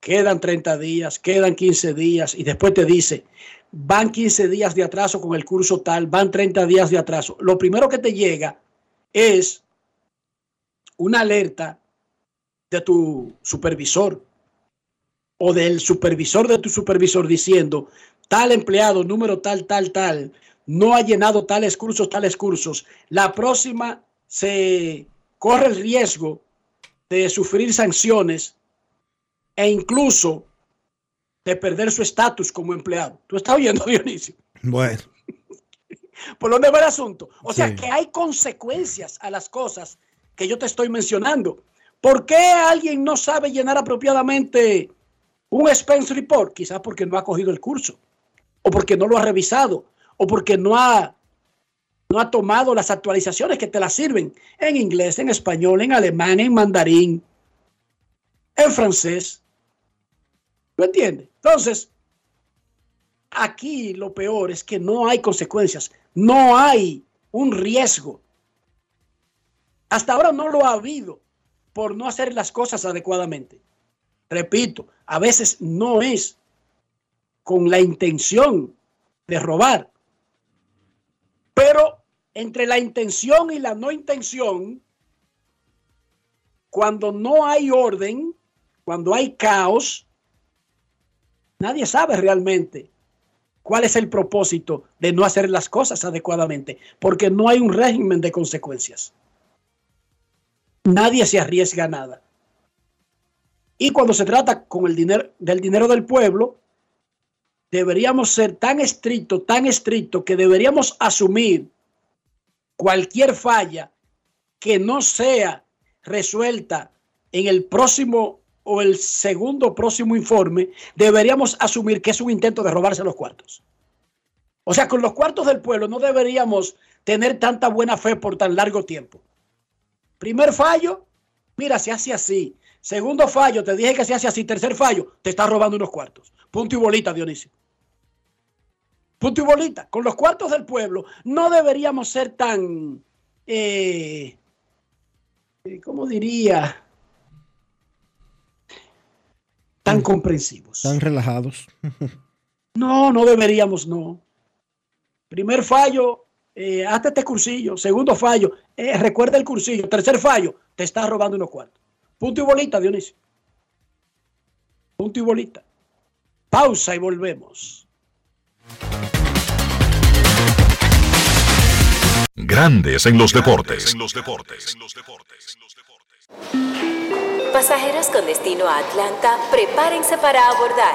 quedan 30 días, quedan 15 días. Y después te dice, van 15 días de atraso con el curso tal, van 30 días de atraso. Lo primero que te llega es una alerta de tu supervisor o del supervisor de tu supervisor diciendo, tal empleado, número tal, tal, tal, no ha llenado tales cursos, tales cursos, la próxima se corre el riesgo de sufrir sanciones e incluso de perder su estatus como empleado. ¿Tú estás oyendo, *laughs* Dionisio? Bueno. *laughs* ¿Por dónde va el asunto? O sea, que hay consecuencias a las cosas que yo te estoy mencionando. ¿Por qué alguien no sabe llenar apropiadamente un expense report? Quizás porque no ha cogido el curso, o porque no lo ha revisado, o porque no ha, no ha tomado las actualizaciones que te las sirven en inglés, en español, en alemán, en mandarín, en francés. ¿Lo entiendes? Entonces, aquí lo peor es que no hay consecuencias, no hay un riesgo. Hasta ahora no lo ha habido por no hacer las cosas adecuadamente. Repito, a veces no es con la intención de robar, pero entre la intención y la no intención, cuando no hay orden, cuando hay caos, nadie sabe realmente cuál es el propósito de no hacer las cosas adecuadamente, porque no hay un régimen de consecuencias. Nadie se arriesga nada. Y cuando se trata con el dinero del dinero del pueblo, deberíamos ser tan estrictos, tan estrictos que deberíamos asumir cualquier falla que no sea resuelta en el próximo o el segundo próximo informe, deberíamos asumir que es un intento de robarse los cuartos. O sea, con los cuartos del pueblo no deberíamos tener tanta buena fe por tan largo tiempo. Primer fallo, mira, se hace así. Segundo fallo, te dije que se hace así. Tercer fallo, te estás robando unos cuartos. Punto y bolita, Dionisio. Punto y bolita. Con los cuartos del pueblo no deberíamos ser tan, eh, eh ¿cómo diría? Tan comprensivos. Tan relajados. *laughs* no, no deberíamos, no. Primer fallo, eh, hazte este cursillo. Segundo fallo, eh, recuerda el cursillo. Tercer fallo, te estás robando unos cuartos. Punto y bolita, Dionisio. Punto y bolita. Pausa y volvemos. Grandes en los deportes. En los deportes. Pasajeros con destino a Atlanta, prepárense para abordar.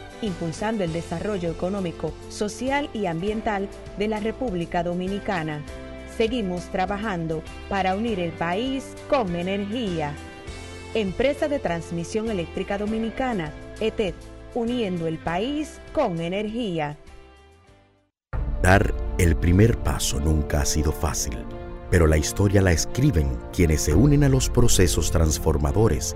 impulsando el desarrollo económico, social y ambiental de la República Dominicana. Seguimos trabajando para unir el país con energía. Empresa de Transmisión Eléctrica Dominicana, ETED, uniendo el país con energía. Dar el primer paso nunca ha sido fácil, pero la historia la escriben quienes se unen a los procesos transformadores,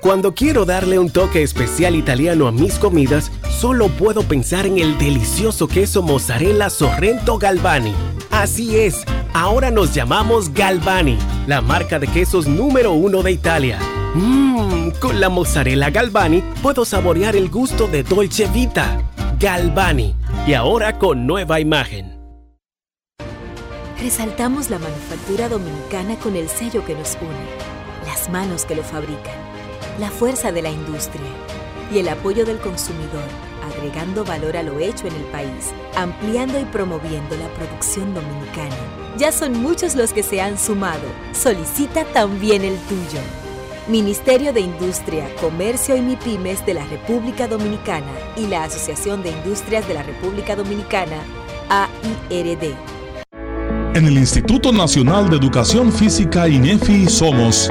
Cuando quiero darle un toque especial italiano a mis comidas, solo puedo pensar en el delicioso queso mozzarella Sorrento Galvani. Así es Ahora nos llamamos Galvani, la marca de quesos número uno de Italia. Mmm, con la mozzarella Galvani puedo saborear el gusto de Dolce Vita. Galvani, y ahora con nueva imagen. Resaltamos la manufactura dominicana con el sello que nos une, las manos que lo fabrican, la fuerza de la industria y el apoyo del consumidor, agregando valor a lo hecho en el país, ampliando y promoviendo la producción dominicana ya son muchos los que se han sumado. Solicita también el tuyo. Ministerio de Industria, Comercio y MIPIMES de la República Dominicana y la Asociación de Industrias de la República Dominicana, AIRD. En el Instituto Nacional de Educación Física INEFI somos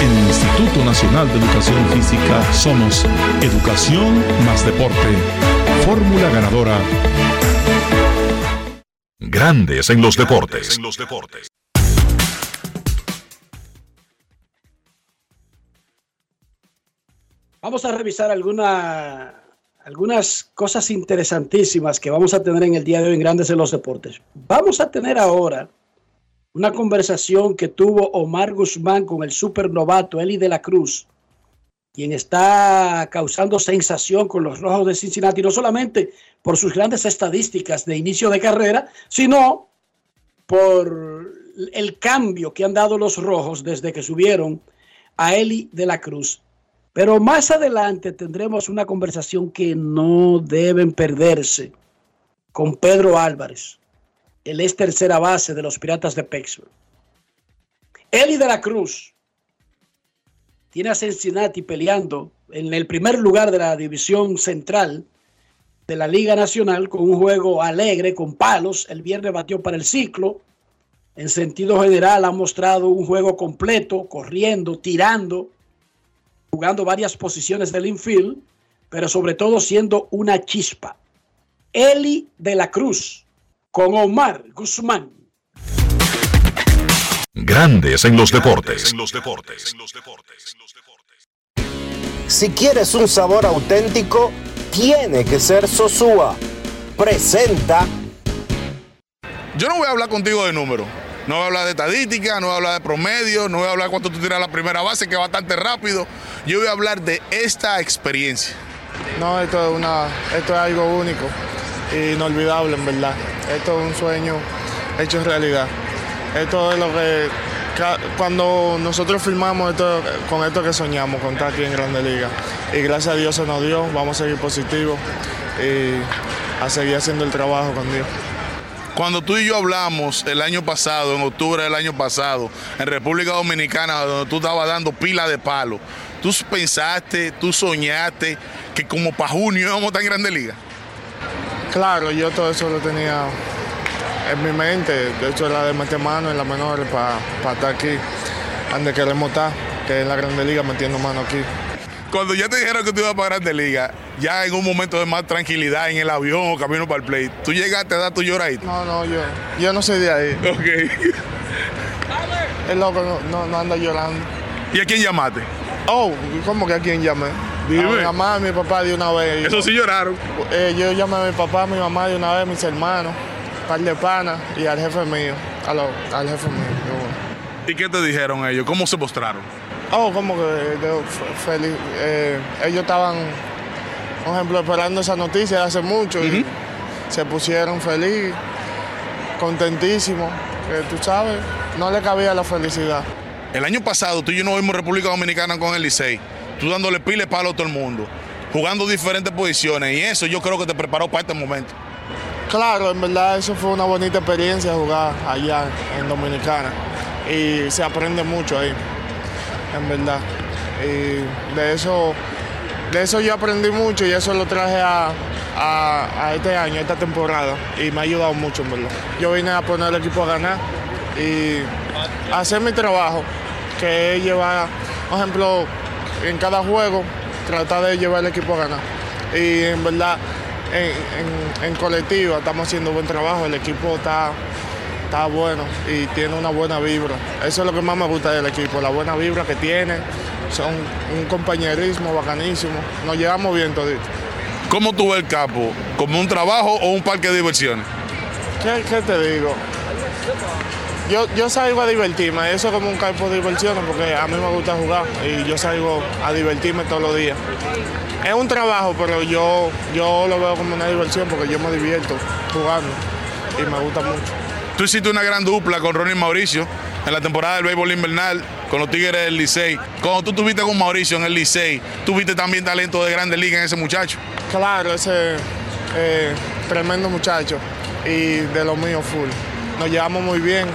En el Instituto Nacional de Educación Física somos Educación más Deporte. Fórmula ganadora. Grandes en los deportes. Vamos a revisar alguna, algunas cosas interesantísimas que vamos a tener en el día de hoy en Grandes en los Deportes. Vamos a tener ahora una conversación que tuvo Omar Guzmán con el supernovato Eli de la Cruz, quien está causando sensación con los Rojos de Cincinnati, no solamente por sus grandes estadísticas de inicio de carrera, sino por el cambio que han dado los Rojos desde que subieron a Eli de la Cruz. Pero más adelante tendremos una conversación que no deben perderse con Pedro Álvarez. Él es tercera base de los Piratas de Pittsburgh. Eli de la Cruz tiene a Cincinnati peleando en el primer lugar de la división central de la Liga Nacional con un juego alegre, con palos. El viernes batió para el ciclo. En sentido general ha mostrado un juego completo, corriendo, tirando, jugando varias posiciones del infield, pero sobre todo siendo una chispa. Eli de la Cruz con Omar Guzmán. Grandes en los deportes. Si quieres un sabor auténtico, tiene que ser Sosúa. Presenta. Yo no voy a hablar contigo de números. No voy a hablar de estadística, no voy a hablar de promedio, no voy a hablar cuánto tú tiras la primera base, que es bastante rápido. Yo voy a hablar de esta experiencia. No, esto es, una, esto es algo único, inolvidable en verdad. Esto es un sueño hecho realidad. Esto es lo que cuando nosotros filmamos esto, con esto que soñamos, con estar aquí en Grande Liga. Y gracias a Dios se nos dio, vamos a seguir positivos y a seguir haciendo el trabajo con Dios. Cuando tú y yo hablamos el año pasado, en octubre del año pasado, en República Dominicana, donde tú estabas dando pila de palo, tú pensaste, tú soñaste que como para junio íbamos a estar en Grande Liga. Claro, yo todo eso lo tenía en mi mente. De hecho, era de meter mano en la menor para estar aquí, donde queremos estar, que es la Grande Liga metiendo mano aquí. Cuando ya te dijeron que tú ibas para Grande Liga, ya en un momento de más tranquilidad en el avión o camino para el play, ¿tú llegaste a dar tu lloradito? No, no, yo, yo no soy de ahí. Ok. *laughs* El loco no, no, anda llorando. ¿Y a quién llamaste? Oh, ¿cómo que a quién llamé? Dime. A mi mamá, a mi papá de una vez. Eso sí lloraron. Eh, yo llamé a mi papá, a mi mamá de una vez, a mis hermanos, par de panas y al jefe mío, a lo, al jefe mío. ¿Y qué te dijeron ellos? ¿Cómo se mostraron? Oh, como que feliz. eh, ellos estaban, por ejemplo, esperando esa noticia de hace mucho y se pusieron feliz, contentísimos, que tú sabes, no le cabía la felicidad. El año pasado tú y yo nos vimos República Dominicana con el Licey, tú dándole pile palo a todo el mundo, jugando diferentes posiciones y eso yo creo que te preparó para este momento. Claro, en verdad eso fue una bonita experiencia jugar allá en Dominicana y se aprende mucho ahí, en verdad. Y de eso, de eso yo aprendí mucho y eso lo traje a, a- a este año, a esta temporada y me ha ayudado mucho, en verdad. Yo vine a poner el equipo a ganar y hacer mi trabajo, que es llevar, por ejemplo, en cada juego, tratar de llevar el equipo a ganar. Y en verdad, en, en- en colectiva estamos haciendo buen trabajo, el equipo está, está bueno y tiene una buena vibra. Eso es lo que más me gusta del equipo, la buena vibra que tiene, son un compañerismo bacanísimo, nos llevamos bien toditos. ¿Cómo tú ves el campo? ¿Como un trabajo o un parque de diversiones? ¿Qué, qué te digo? Yo, yo salgo a divertirme, eso es como un campo de diversiones porque a mí me gusta jugar y yo salgo a divertirme todos los días. Es un trabajo, pero yo, yo lo veo como una diversión porque yo me divierto jugando y me gusta mucho. Tú hiciste una gran dupla con Ronnie Mauricio en la temporada del béisbol invernal con los Tigres del Licey. Cuando tú estuviste con Mauricio en el Licey, tuviste también talento de Grandes Ligas en ese muchacho. Claro, ese eh, tremendo muchacho y de lo mío full. Nos llevamos muy bien,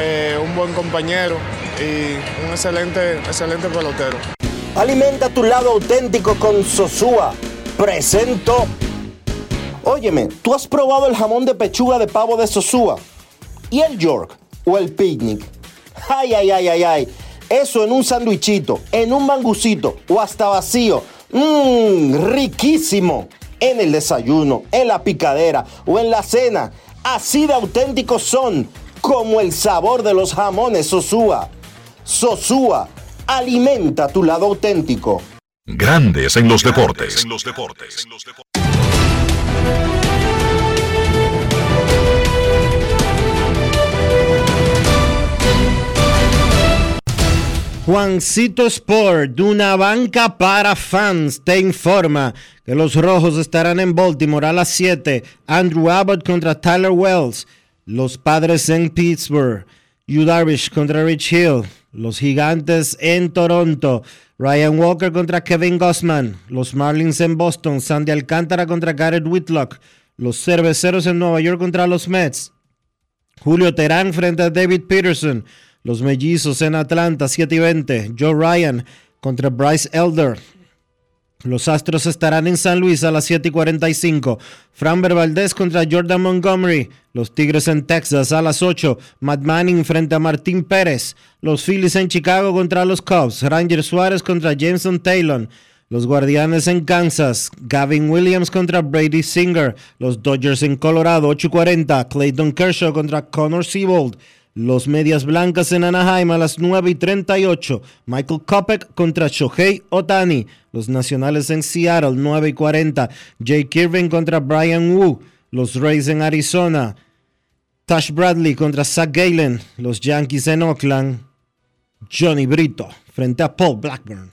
eh, un buen compañero y un excelente, excelente pelotero. Alimenta tu lado auténtico con Sosúa. Presento. Óyeme, ¿tú has probado el jamón de pechuga de pavo de Sosúa? ¿Y el York? ¿O el picnic? Ay, ay, ay, ay, ay. Eso en un sandwichito, en un mangucito o hasta vacío. Mmm, riquísimo. En el desayuno, en la picadera o en la cena. Así de auténticos son, como el sabor de los jamones Sosúa. Sosúa, alimenta tu lado auténtico. Grandes en los deportes. Juancito Sport, de una banca para fans, te informa que los rojos estarán en Baltimore a las 7. Andrew Abbott contra Tyler Wells. Los padres en Pittsburgh. Yu Darvish contra Rich Hill. Los gigantes en Toronto. Ryan Walker contra Kevin Gossman. Los Marlins en Boston. Sandy Alcántara contra Garrett Whitlock. Los cerveceros en Nueva York contra los Mets. Julio Terán frente a David Peterson. Los mellizos en Atlanta, 7 y 20. Joe Ryan contra Bryce Elder. Los Astros estarán en San Luis a las 7 y 45. Framber Valdez contra Jordan Montgomery. Los Tigres en Texas a las 8. Matt Manning frente a Martín Pérez. Los Phillies en Chicago contra los Cubs. Ranger Suárez contra Jameson Taylor. Los Guardianes en Kansas. Gavin Williams contra Brady Singer. Los Dodgers en Colorado 8 y 40. Clayton Kershaw contra Connor Siebold. Los Medias Blancas en Anaheim a las 9 y 38. Michael Kopek contra Shohei Otani. Los Nacionales en Seattle 9 y 40. Jake Kirvin contra Brian Wu. Los Rays en Arizona. Tash Bradley contra Zach Galen. Los Yankees en Oakland. Johnny Brito frente a Paul Blackburn.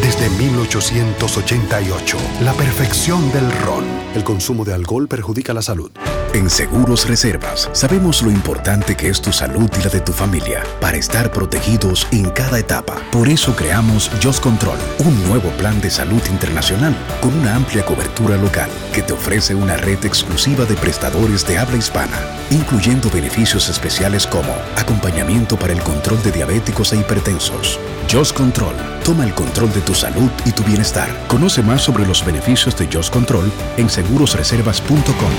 desde 1888, la perfección del ron. El consumo de alcohol perjudica la salud. En Seguros Reservas sabemos lo importante que es tu salud y la de tu familia para estar protegidos en cada etapa. Por eso creamos Just Control, un nuevo plan de salud internacional con una amplia cobertura local que te ofrece una red exclusiva de prestadores de habla hispana, incluyendo beneficios especiales como acompañamiento para el control de diabéticos e hipertensos. Just Control, toma el control de tu salud y tu bienestar. Conoce más sobre los beneficios de Just Control en segurosreservas.com.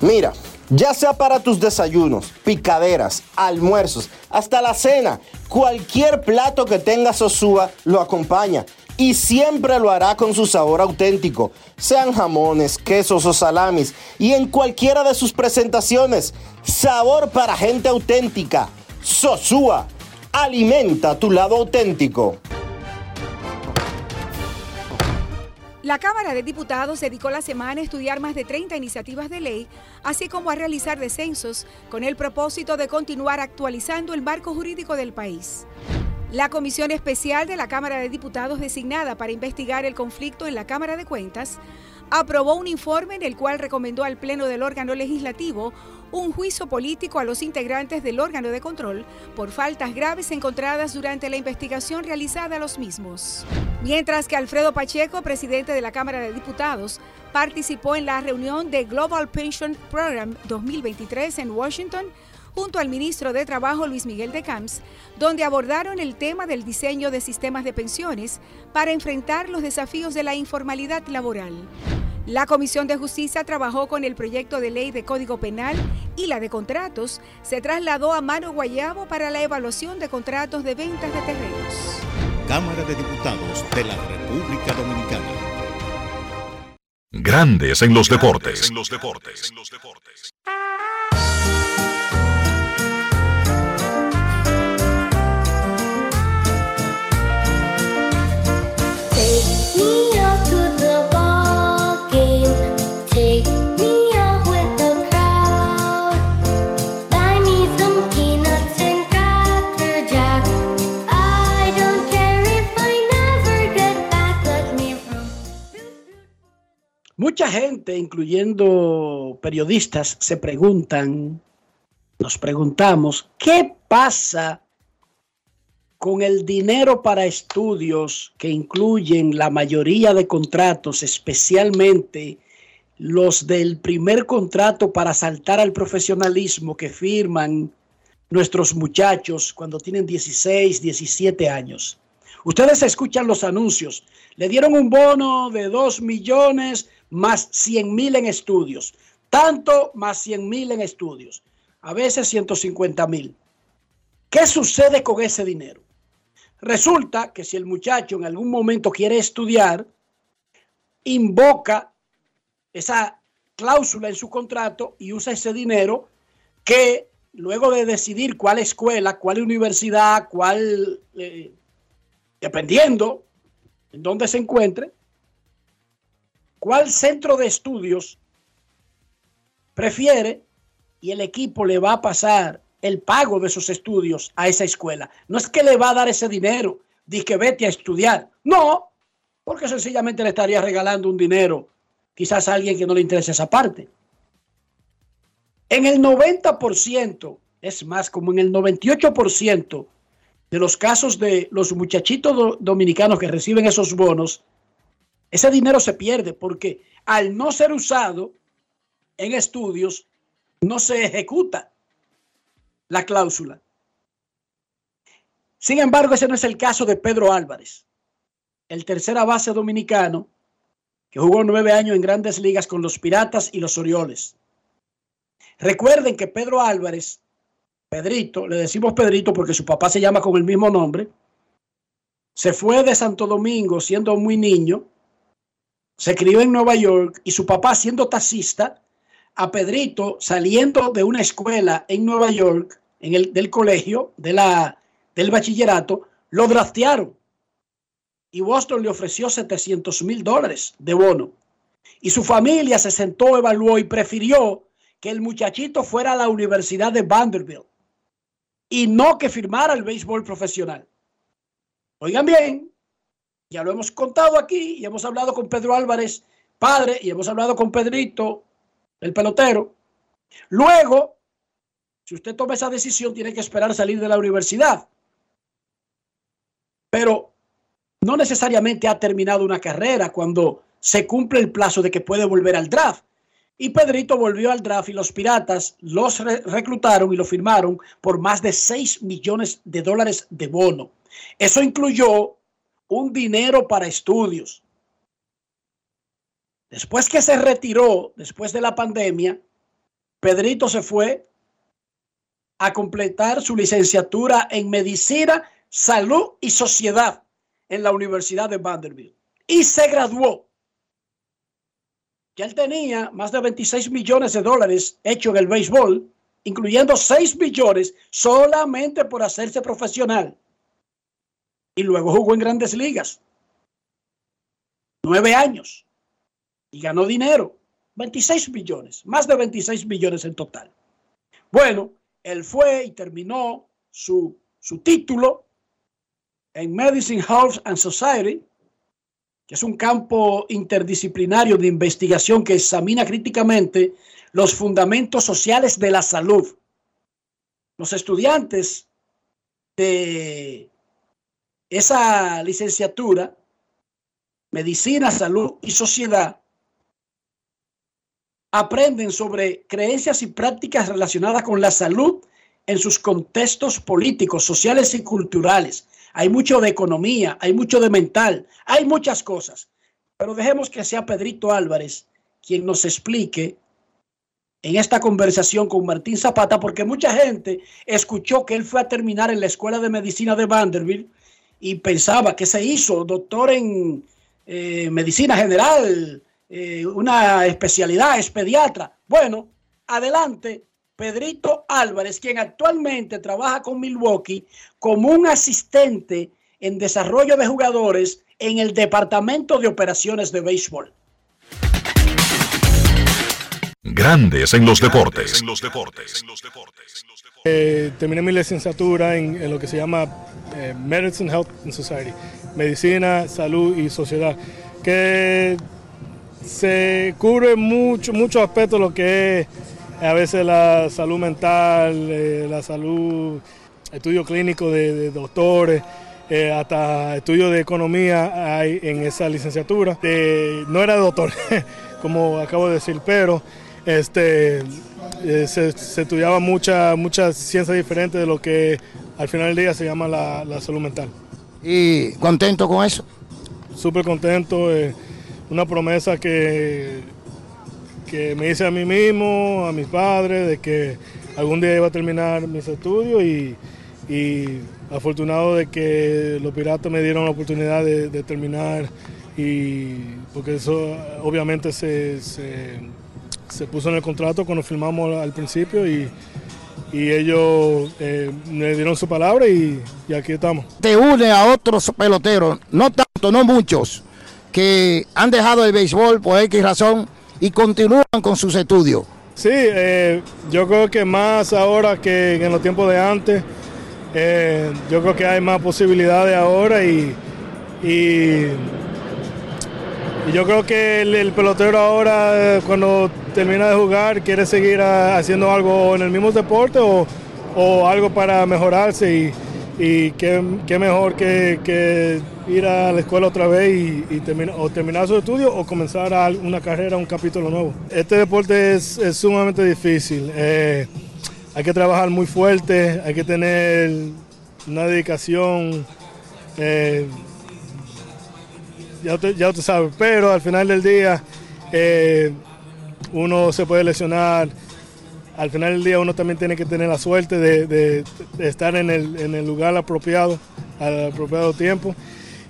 Mira, ya sea para tus desayunos, picaderas, almuerzos, hasta la cena, cualquier plato que tenga Sosúa lo acompaña y siempre lo hará con su sabor auténtico, sean jamones, quesos o salamis y en cualquiera de sus presentaciones. Sabor para gente auténtica. Sosúa, alimenta tu lado auténtico. La Cámara de Diputados dedicó la semana a estudiar más de 30 iniciativas de ley, así como a realizar descensos, con el propósito de continuar actualizando el marco jurídico del país. La Comisión Especial de la Cámara de Diputados designada para investigar el conflicto en la Cámara de Cuentas aprobó un informe en el cual recomendó al Pleno del órgano legislativo un juicio político a los integrantes del órgano de control por faltas graves encontradas durante la investigación realizada a los mismos. Mientras que Alfredo Pacheco, presidente de la Cámara de Diputados, participó en la reunión de Global Pension Program 2023 en Washington, junto al ministro de Trabajo Luis Miguel de Camps, donde abordaron el tema del diseño de sistemas de pensiones para enfrentar los desafíos de la informalidad laboral. La Comisión de Justicia trabajó con el proyecto de ley de Código Penal y la de contratos se trasladó a Mano Guayabo para la evaluación de contratos de ventas de terrenos. Cámara de Diputados de la República Dominicana. Grandes en los deportes. Take Mucha gente, incluyendo periodistas, se preguntan, nos preguntamos, ¿qué pasa con el dinero para estudios que incluyen la mayoría de contratos, especialmente los del primer contrato para saltar al profesionalismo que firman nuestros muchachos cuando tienen 16, 17 años? Ustedes escuchan los anuncios. Le dieron un bono de 2 millones más 100 mil en estudios. Tanto más 100 mil en estudios. A veces 150 mil. ¿Qué sucede con ese dinero? Resulta que si el muchacho en algún momento quiere estudiar, invoca esa cláusula en su contrato y usa ese dinero que luego de decidir cuál escuela, cuál universidad, cuál, eh, dependiendo en dónde se encuentre, cuál centro de estudios prefiere y el equipo le va a pasar el pago de esos estudios a esa escuela. No es que le va a dar ese dinero, di que vete a estudiar. No, porque sencillamente le estaría regalando un dinero quizás a alguien que no le interese esa parte. En el 90%, es más, como en el 98% de los casos de los muchachitos do- dominicanos que reciben esos bonos, ese dinero se pierde porque al no ser usado en estudios, no se ejecuta la cláusula. Sin embargo, ese no es el caso de Pedro Álvarez, el tercera base dominicano que jugó nueve años en grandes ligas con los Piratas y los Orioles. Recuerden que Pedro Álvarez, Pedrito, le decimos Pedrito porque su papá se llama con el mismo nombre, se fue de Santo Domingo siendo muy niño, se crió en Nueva York y su papá siendo taxista, a Pedrito saliendo de una escuela en Nueva York, en el del colegio, de la, del bachillerato, lo draftearon. Y Boston le ofreció 700 mil dólares de bono. Y su familia se sentó, evaluó y prefirió que el muchachito fuera a la Universidad de Vanderbilt y no que firmara el béisbol profesional. Oigan bien, ya lo hemos contado aquí y hemos hablado con Pedro Álvarez, padre, y hemos hablado con Pedrito, el pelotero. Luego, si usted toma esa decisión, tiene que esperar salir de la universidad. Pero no necesariamente ha terminado una carrera cuando se cumple el plazo de que puede volver al draft. Y Pedrito volvió al draft y los piratas los re- reclutaron y lo firmaron por más de 6 millones de dólares de bono. Eso incluyó un dinero para estudios. Después que se retiró, después de la pandemia, Pedrito se fue a completar su licenciatura en medicina, salud y sociedad en la Universidad de Vanderbilt. Y se graduó. Ya él tenía más de 26 millones de dólares hecho en el béisbol, incluyendo 6 millones solamente por hacerse profesional. Y luego jugó en grandes ligas. Nueve años. Y ganó dinero. 26 millones. Más de 26 millones en total. Bueno, él fue y terminó su, su título en Medicine Health and Society que es un campo interdisciplinario de investigación que examina críticamente los fundamentos sociales de la salud. Los estudiantes de esa licenciatura, Medicina, Salud y Sociedad, aprenden sobre creencias y prácticas relacionadas con la salud en sus contextos políticos, sociales y culturales. Hay mucho de economía, hay mucho de mental, hay muchas cosas. Pero dejemos que sea Pedrito Álvarez quien nos explique en esta conversación con Martín Zapata, porque mucha gente escuchó que él fue a terminar en la Escuela de Medicina de Vanderbilt y pensaba que se hizo doctor en eh, medicina general, eh, una especialidad, es pediatra. Bueno, adelante, Pedrito Álvarez, quien actualmente trabaja con Milwaukee como un asistente en desarrollo de jugadores en el Departamento de Operaciones de Béisbol. Grandes en los deportes. Eh, terminé mi licenciatura en, en lo que se llama eh, Medicine, Health and Society, Medicina, Salud y Sociedad, que se cubre mucho, muchos aspectos de lo que es a veces la salud mental, eh, la salud, estudio clínico de, de doctores, eh, hasta estudios de economía hay en esa licenciatura. Eh, no era doctor, *laughs* como acabo de decir, pero este, eh, se, se estudiaba muchas mucha ciencias diferentes de lo que al final del día se llama la, la salud mental. ¿Y contento con eso? Súper contento, eh, una promesa que, que me hice a mí mismo, a mis padres, de que algún día iba a terminar mis estudios y, y afortunado de que los piratas me dieron la oportunidad de, de terminar y porque eso obviamente se, se, se puso en el contrato cuando firmamos al principio y, y ellos eh, me dieron su palabra y, y aquí estamos. Te une a otros peloteros, no tanto, no muchos, que han dejado el béisbol por X razón y continúan con sus estudios. Sí, eh, yo creo que más ahora que en los tiempos de antes, eh, yo creo que hay más posibilidades ahora y, yo creo que el, el pelotero ahora eh, cuando termina de jugar quiere seguir ah, haciendo algo en el mismo deporte o, o algo para mejorarse y, y qué, qué mejor que, que ir a la escuela otra vez y, y o terminar su estudio o comenzar una carrera, un capítulo nuevo. Este deporte es, es sumamente difícil. eh, hay que trabajar muy fuerte, hay que tener una dedicación. eh, ya, usted, ya usted sabe, pero al final del día eh, uno se puede lesionar. Al final del día uno también tiene que tener la suerte de, estar en el, en el lugar apropiado, al apropiado tiempo.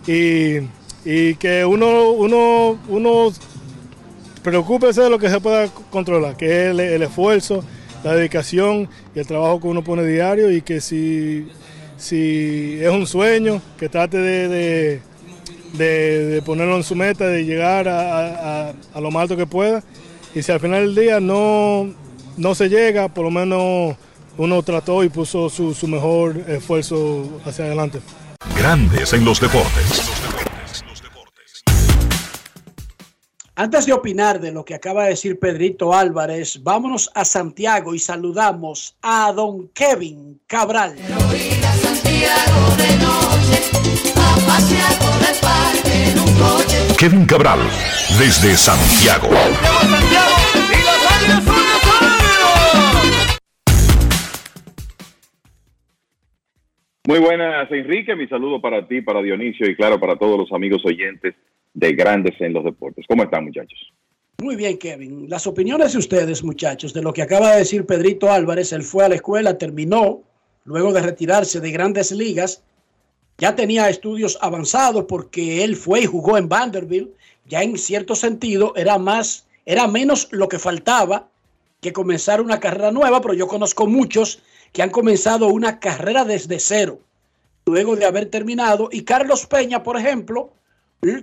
Y, y que uno, uno, uno preocúpese de lo que se pueda controlar, que es el, el esfuerzo, la dedicación y el trabajo que uno pone diario y que si, si es un sueño, que trate de- de- de ponerlo en su meta, de llegar a, a- a lo más alto que pueda. Y si al final del día no, no se llega, por lo menos uno trató y puso su, su mejor esfuerzo hacia adelante. Grandes en los deportes. Antes de opinar de lo que acaba de decir Pedrito Álvarez, vámonos a Santiago y saludamos a don Kevin Cabral. Kevin Cabral, desde Santiago. Muy buenas, Enrique. Mi saludo para ti, para Dionisio y claro, para todos los amigos oyentes de Grandes en los Deportes. ¿Cómo están, muchachos? Muy bien, Kevin. Las opiniones de ustedes, muchachos, de lo que acaba de decir Pedrito Álvarez, él fue a la escuela, terminó, luego de retirarse de grandes ligas, ya tenía estudios avanzados porque él fue y jugó en Vanderbilt, ya en cierto sentido era más, era menos lo que faltaba que comenzar una carrera nueva, pero yo conozco muchos que han comenzado una carrera desde cero, luego de haber terminado, y Carlos Peña, por ejemplo,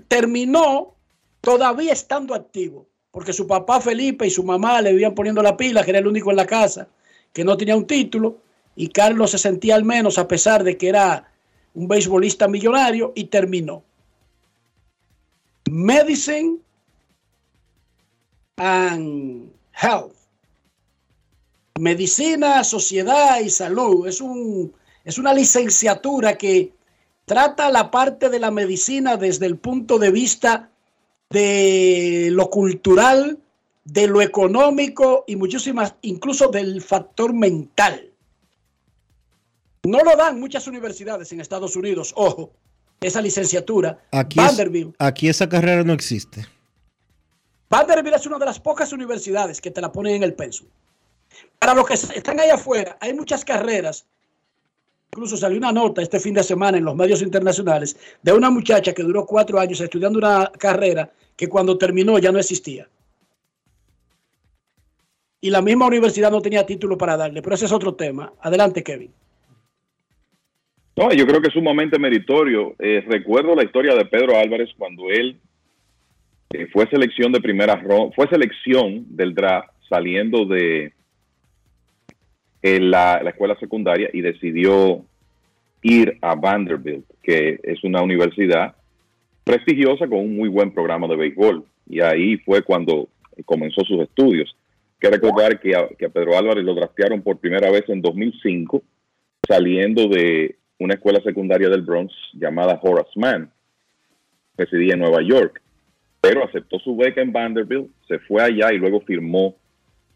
terminó todavía estando activo, porque su papá Felipe y su mamá le iban poniendo la pila, que era el único en la casa que no tenía un título, y Carlos se sentía al menos a pesar de que era un beisbolista millonario y terminó. Medicine and Health. Medicina, sociedad y salud. Es, un, es una licenciatura que trata la parte de la medicina desde el punto de vista de lo cultural, de lo económico y muchísimas, incluso del factor mental. No lo dan muchas universidades en Estados Unidos, ojo, esa licenciatura. Aquí, es- Vanderbilt. aquí esa carrera no existe. Vanderbilt es una de las pocas universidades que te la ponen en el pensum. Para los que están ahí afuera, hay muchas carreras. Incluso salió una nota este fin de semana en los medios internacionales de una muchacha que duró cuatro años estudiando una carrera que cuando terminó ya no existía. Y la misma universidad no tenía título para darle, pero ese es otro tema. Adelante, Kevin. No, yo creo que es sumamente meritorio. Eh, recuerdo la historia de Pedro Álvarez cuando él eh, fue selección de primera ronda, fue selección del draft saliendo de eh, la, la escuela secundaria y decidió ir a Vanderbilt, que es una universidad prestigiosa con un muy buen programa de béisbol. Y ahí fue cuando comenzó sus estudios. Hay que recordar que a, que a Pedro Álvarez lo draftearon por primera vez en 2005, saliendo de una escuela secundaria del Bronx llamada Horace Mann. Residía en Nueva York, pero aceptó su beca en Vanderbilt, se fue allá y luego firmó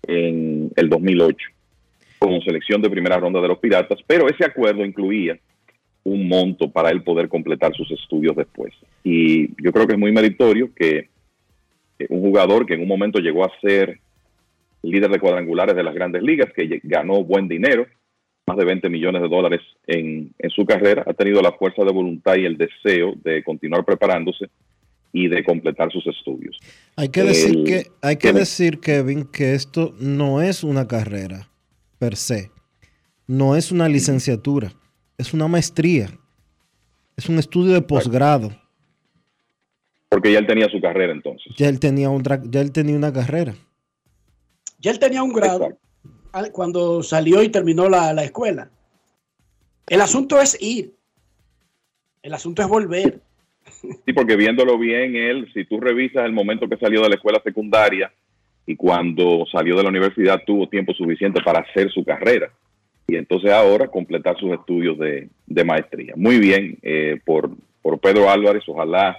en el 2008 como selección de primera ronda de los Piratas, pero ese acuerdo incluía un monto para él poder completar sus estudios después. Y yo creo que es muy meritorio que que un jugador que en un momento llegó a ser líder de cuadrangulares de las grandes ligas, que ganó buen dinero, más de 20 millones de dólares en, en su carrera, ha tenido la fuerza de voluntad y el deseo de continuar preparándose y de completar sus estudios. Hay que decir El- que hay que Kevin. decir Kevin que esto no es una carrera per se, no es una licenciatura, es una maestría, es un estudio de posgrado. Porque ya él tenía su carrera entonces. Ya él tenía otra, ya él tenía una carrera. Ya él tenía un grado cuando salió y terminó la, la escuela. El asunto es ir. El asunto es volver. Sí, porque viéndolo bien, él, si tú revisas el momento que salió de la escuela secundaria y cuando salió de la universidad, tuvo tiempo suficiente para hacer su carrera. Y entonces ahora completar sus estudios de, de maestría. Muy bien eh, por, por Pedro Álvarez. Ojalá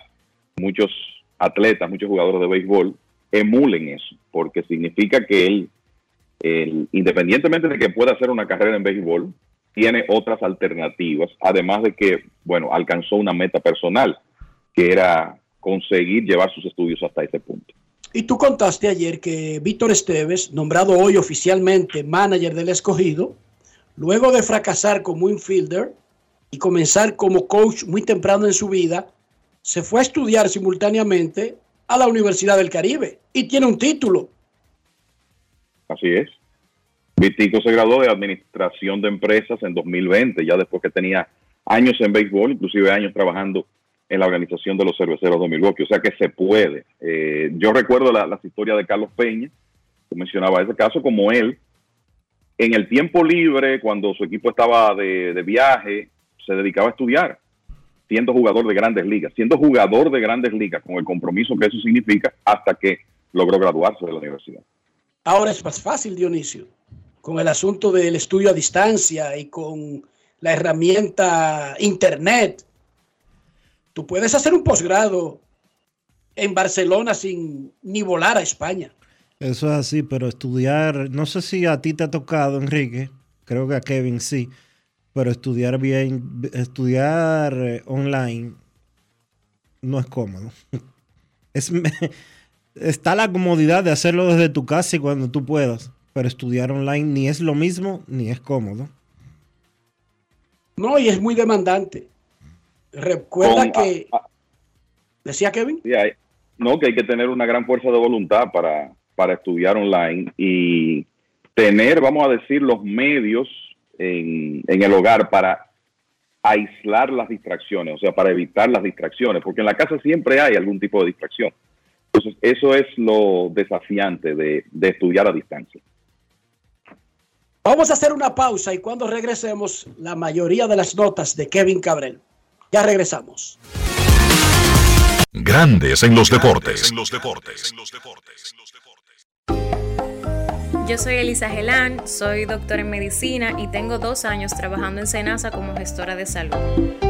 muchos atletas, muchos jugadores de béisbol emulen eso, porque significa que él, independientemente de que pueda hacer una carrera en béisbol, tiene otras alternativas, además de que, bueno, alcanzó una meta personal, que era conseguir llevar sus estudios hasta ese punto. Y tú contaste ayer que Víctor Esteves, nombrado hoy oficialmente manager del escogido, luego de fracasar como infielder y comenzar como coach muy temprano en su vida, se fue a estudiar simultáneamente a la Universidad del Caribe y tiene un título. Así es. Vitico se graduó de Administración de Empresas en 2020, ya después que tenía años en béisbol, inclusive años trabajando en la organización de los cerveceros de Milwaukee. O sea que se puede. Eh, yo recuerdo la- las historias de Carlos Peña, que mencionaba ese caso, como él, en el tiempo libre, cuando su equipo estaba de, de viaje, se dedicaba a estudiar, siendo jugador de grandes ligas, siendo jugador de grandes ligas, con el compromiso que eso significa, hasta que logró graduarse de la universidad. Ahora es más fácil, Dionisio, con el asunto del estudio a distancia y con la herramienta Internet. Tú puedes hacer un posgrado en Barcelona sin ni volar a España. Eso es así, pero estudiar, no sé si a ti te ha tocado, Enrique, creo que a Kevin sí, pero estudiar bien, estudiar online no es cómodo. *laughs* Es, está la comodidad de hacerlo desde tu casa y cuando tú puedas, pero estudiar online ni es lo mismo ni es cómodo. No, y es muy demandante. Recuerda Con- que... ¿Decía Kevin? Sí, hay- no, que hay que tener una gran fuerza de voluntad para, para estudiar online y tener, vamos a decir, los medios en, en el hogar para aislar las distracciones, o sea, para evitar las distracciones, porque en la casa siempre hay algún tipo de distracción. Entonces, eso es lo desafiante de, de estudiar a distancia. Vamos a hacer una pausa y cuando regresemos, la mayoría de las notas de Kevin Cabrel. Ya regresamos. Grandes en los deportes. Yo soy Elisa Gelán, soy doctora en medicina y tengo dos años trabajando en Senasa como gestora de salud.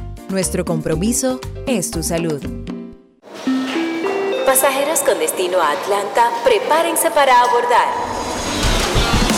nuestro compromiso es tu salud. Pasajeros con destino a Atlanta, prepárense para abordar.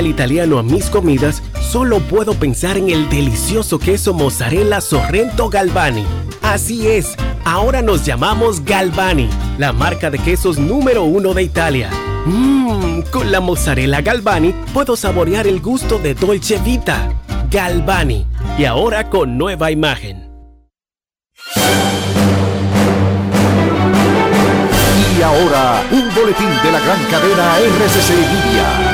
italiano a mis comidas, solo puedo pensar en el delicioso queso mozzarella Sorrento Galvani. Así es, ahora nos llamamos Galvani, la marca de quesos número uno de Italia. Mmm, con la mozzarella Galvani puedo saborear el gusto de Dolce Vita. Galvani, y ahora con nueva imagen. Y ahora, un boletín de la gran cadena RCC Media.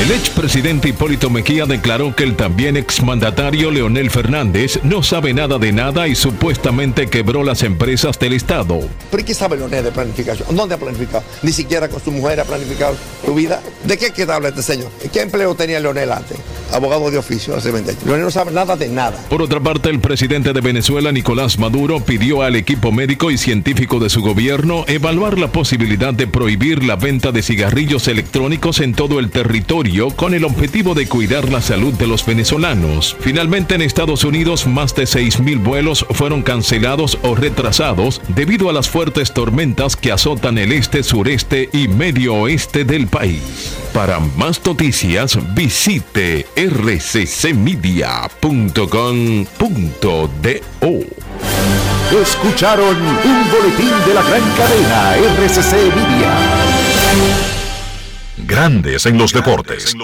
El expresidente Hipólito Mejía declaró que el también exmandatario Leonel Fernández no sabe nada de nada y supuestamente quebró las empresas del Estado. ¿Pero qué sabe Leonel de planificación? ¿Dónde ha planificado? Ni siquiera con su mujer ha planificado su vida. ¿De qué queda habla este señor? ¿Qué empleo tenía Leonel antes? Abogado de oficio hace 20 años. Leonel no sabe nada de nada. Por otra parte, el presidente de Venezuela, Nicolás Maduro, pidió al equipo médico y científico de su gobierno evaluar la posibilidad de prohibir la venta de cigarrillos electrónicos en todo el territorio con el objetivo de cuidar la salud de los venezolanos. Finalmente, en Estados Unidos, más de 6.000 vuelos fueron cancelados o retrasados debido a las fuertes tormentas que azotan el este, sureste y medio oeste del país. Para más noticias, visite rccmedia.com.do. Escucharon un boletín de la gran cadena RCC Media. Grandes en los deportes.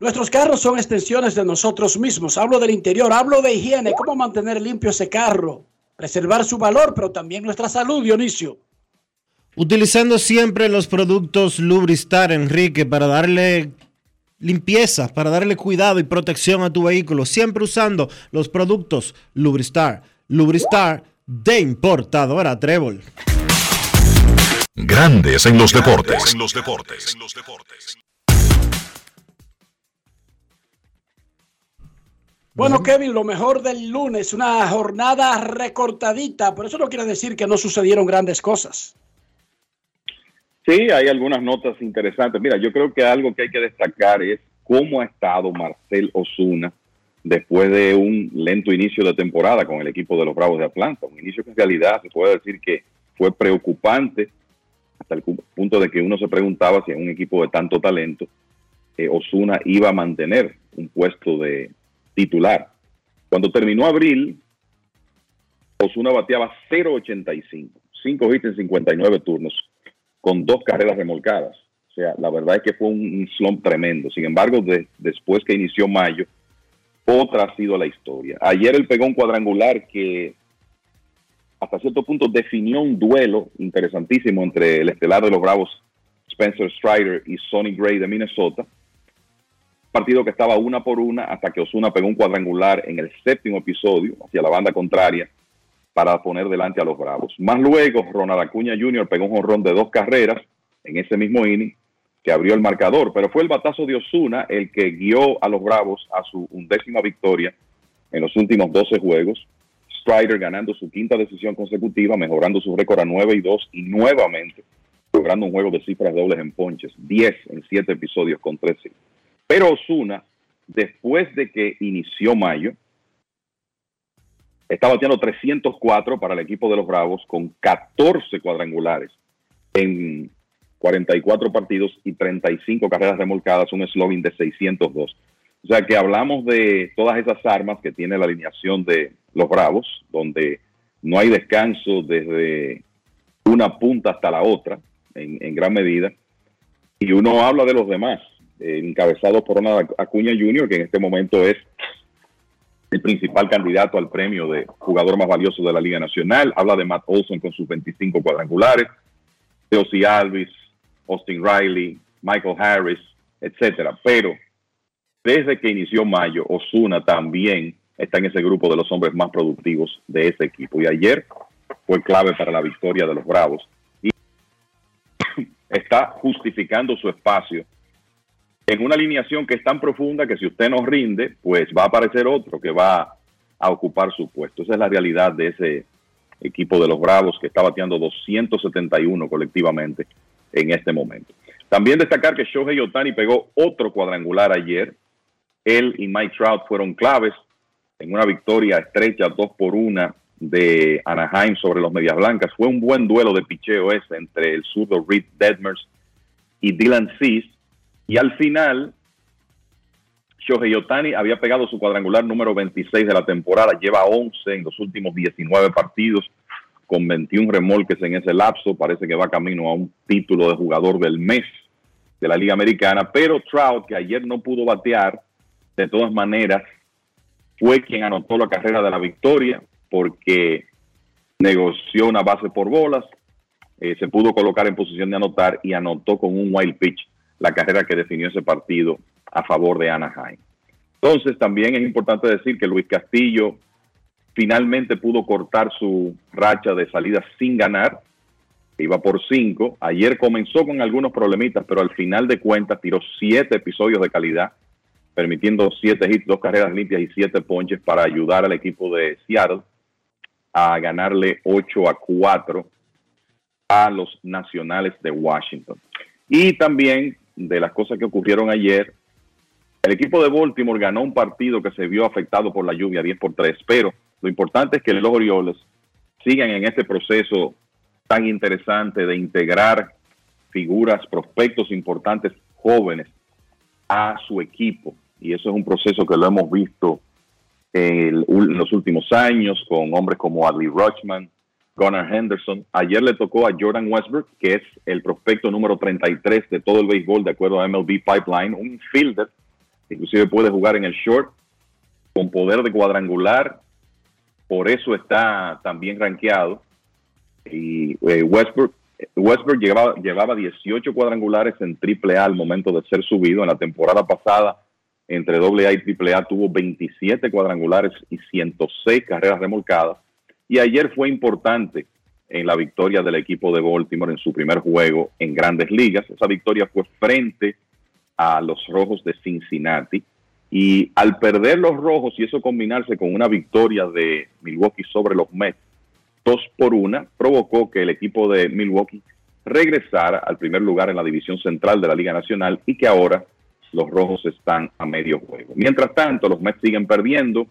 Nuestros carros son extensiones de nosotros mismos. Hablo del interior, hablo de higiene, cómo mantener limpio ese carro, preservar su valor, pero también nuestra salud, Dionisio. Utilizando siempre los productos Lubristar, Enrique, para darle limpieza, para darle cuidado y protección a tu vehículo. Siempre usando los productos Lubristar. Lubristar de importadora Trébol. Grandes en los deportes. Bueno, Kevin, lo mejor del lunes, una jornada recortadita, pero eso no quiere decir que no sucedieron grandes cosas. Sí, hay algunas notas interesantes. Mira, yo creo que algo que hay que destacar es cómo ha estado Marcel Osuna después de un lento inicio de temporada con el equipo de los Bravos de Atlanta. Un inicio que en realidad se puede decir que fue preocupante hasta el punto de que uno se preguntaba si en un equipo de tanto talento eh, Osuna iba a mantener un puesto de titular. Cuando terminó abril, Osuna bateaba 0.85, 5 hits en 59 turnos, con dos carreras remolcadas. O sea, la verdad es que fue un slump tremendo. Sin embargo, de, después que inició mayo, otra ha sido la historia. Ayer él pegó un cuadrangular que hasta cierto punto definió un duelo interesantísimo entre el estelar de los Bravos, Spencer Strider, y Sonny Gray de Minnesota. Partido que estaba una por una hasta que Osuna pegó un cuadrangular en el séptimo episodio hacia la banda contraria para poner delante a los Bravos. Más luego, Ronald Acuña Jr. pegó un jonrón de dos carreras en ese mismo inning que abrió el marcador, pero fue el batazo de Osuna el que guió a los Bravos a su undécima victoria en los últimos 12 juegos. Strider ganando su quinta decisión consecutiva, mejorando su récord a 9 y 2 y nuevamente logrando un juego de cifras dobles en ponches, 10 en 7 episodios con 13. Pero Osuna, después de que inició mayo, está bateando 304 para el equipo de los Bravos con 14 cuadrangulares en 44 partidos y 35 carreras remolcadas, un slogan de 602. O sea que hablamos de todas esas armas que tiene la alineación de los Bravos, donde no hay descanso desde una punta hasta la otra, en, gran medida. Y uno habla de los demás, eh, encabezados por Ronald Acuña Jr., que en este momento es el principal candidato al premio de jugador más valioso de la Liga Nacional. Habla de Matt Olson con sus 25 cuadrangulares, Teosi Alvis, Austin Riley, Michael Harris, etcétera. Pero desde que inició mayo, Osuna también está en ese grupo de los hombres más productivos de ese equipo. Y ayer fue clave para la victoria de los Bravos. Y *coughs* está justificando su espacio en una alineación que es tan profunda que si usted no rinde, pues va a aparecer otro que va a ocupar su puesto. Esa es la realidad de ese equipo de los Bravos que está bateando 271 colectivamente en este momento. También destacar que Shohei Otani pegó otro cuadrangular ayer. Él y Mike Trout fueron claves en una victoria estrecha, dos por una de Anaheim sobre los Medias Blancas. Fue un buen duelo de picheo ese entre el zurdo Reed Detmers y Dylan Cease. Y al final, Shohei Otani había pegado su cuadrangular número 26 de la temporada. Lleva 11 en los últimos 19 partidos con 21 remolques en ese lapso. Parece que va camino a un título de jugador del mes de la Liga Americana. Pero Trout, que ayer no pudo batear, de todas maneras, fue quien anotó la carrera de la victoria porque negoció una base por bolas, eh, se pudo colocar en posición de anotar y anotó con un wild pitch la carrera que definió ese partido a favor de Anaheim. Entonces también es importante decir que Luis Castillo finalmente pudo cortar su racha de salidas sin ganar, iba por cinco. Ayer comenzó con algunos problemitas, pero al final de cuentas tiró siete episodios de calidad, permitiendo siete hits, dos carreras limpias y siete ponches para ayudar al equipo de Seattle a ganarle 8 a 4 a los nacionales de Washington. Y también de las cosas que ocurrieron ayer, el equipo de Baltimore ganó un partido que se vio afectado por la lluvia 10 por 3, pero lo importante es que los Orioles sigan en este proceso tan interesante de integrar figuras, prospectos importantes jóvenes a su equipo. Y eso es un proceso que lo hemos visto en los últimos años con hombres como Adley Rutschman, Gunnar Henderson. Ayer le tocó a Jordan Westbrook, que es el prospecto número 33 de todo el béisbol, de acuerdo a MLB Pipeline, un fielder, inclusive puede jugar en el short, con poder de cuadrangular, por eso está también rankeado. Y eh, Westbrook, Westbrook llevaba, llevaba 18 cuadrangulares en AAA al momento de ser subido. En la temporada pasada, entre AA y AAA, tuvo 27 cuadrangulares y 106 carreras remolcadas y ayer fue importante en la victoria del equipo de Baltimore en su primer juego en grandes ligas. Esa victoria fue frente a los Rojos de Cincinnati. Y al perder los Rojos y eso combinarse con una victoria de Milwaukee sobre los Mets, dos por una, provocó que el equipo de Milwaukee regresara al primer lugar en la división central de la Liga Nacional y que ahora los Rojos están a medio juego. Mientras tanto, los Mets siguen perdiendo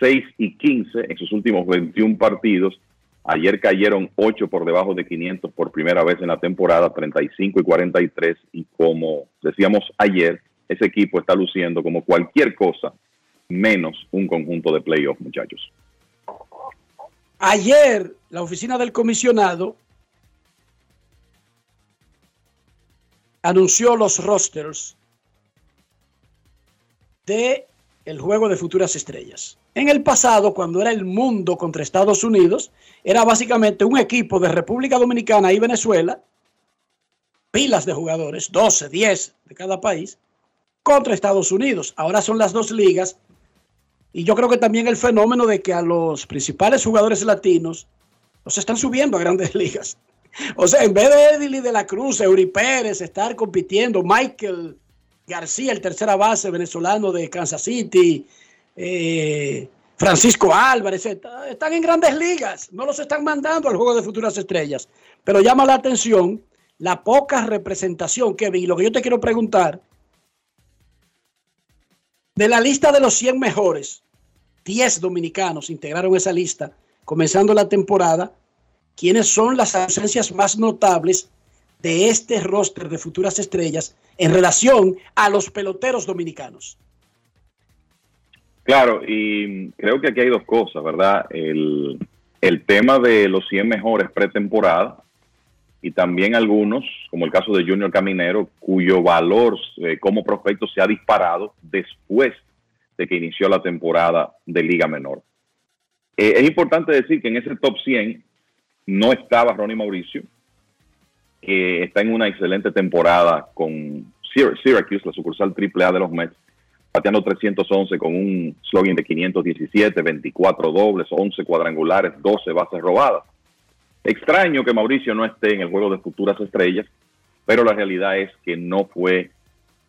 6 y 15 en sus últimos 21 partidos. Ayer cayeron 8 por debajo de 500 por primera vez en la temporada, 35 y 43. Y como decíamos ayer, ese equipo está luciendo como cualquier cosa menos un conjunto de playoffs, muchachos. Ayer, la oficina del comisionado anunció los rosters de el juego de futuras estrellas. En el pasado, cuando era el mundo contra Estados Unidos, era básicamente un equipo de República Dominicana y Venezuela, pilas de jugadores, 12, 10 de cada país, contra Estados Unidos. Ahora son las dos ligas. Y yo creo que también el fenómeno de que a los principales jugadores latinos los están subiendo a grandes *laughs* ligas. O sea, en vez de Edily de la Cruz, Eury Pérez, estar compitiendo, Michael García, el tercera base venezolano de Kansas City, eh, Francisco Álvarez, están en grandes ligas, no los están mandando al juego de futuras estrellas. Pero llama la atención la poca representación que vi. Lo que yo te quiero preguntar, de la lista de los 100 mejores, 10 dominicanos integraron esa lista comenzando la temporada. ¿Quiénes son las ausencias más notables de este roster de futuras estrellas en relación a los peloteros dominicanos? Claro, y creo que aquí hay dos cosas, ¿verdad? El, tema de los 100 mejores pretemporada y también algunos, como el caso de Junior Caminero, cuyo valor eh, como prospecto se ha disparado después de que inició la temporada de Liga Menor. Eh, es importante decir que en ese top 100 no estaba Ronnie Mauricio, que está en una excelente temporada con Syr- Syracuse, la sucursal AAA de los Mets, bateando 311 con un slogan de 517, 24 dobles, 11 cuadrangulares, 12 bases robadas. Extraño que Mauricio no esté en el juego de futuras estrellas, pero la realidad es que no fue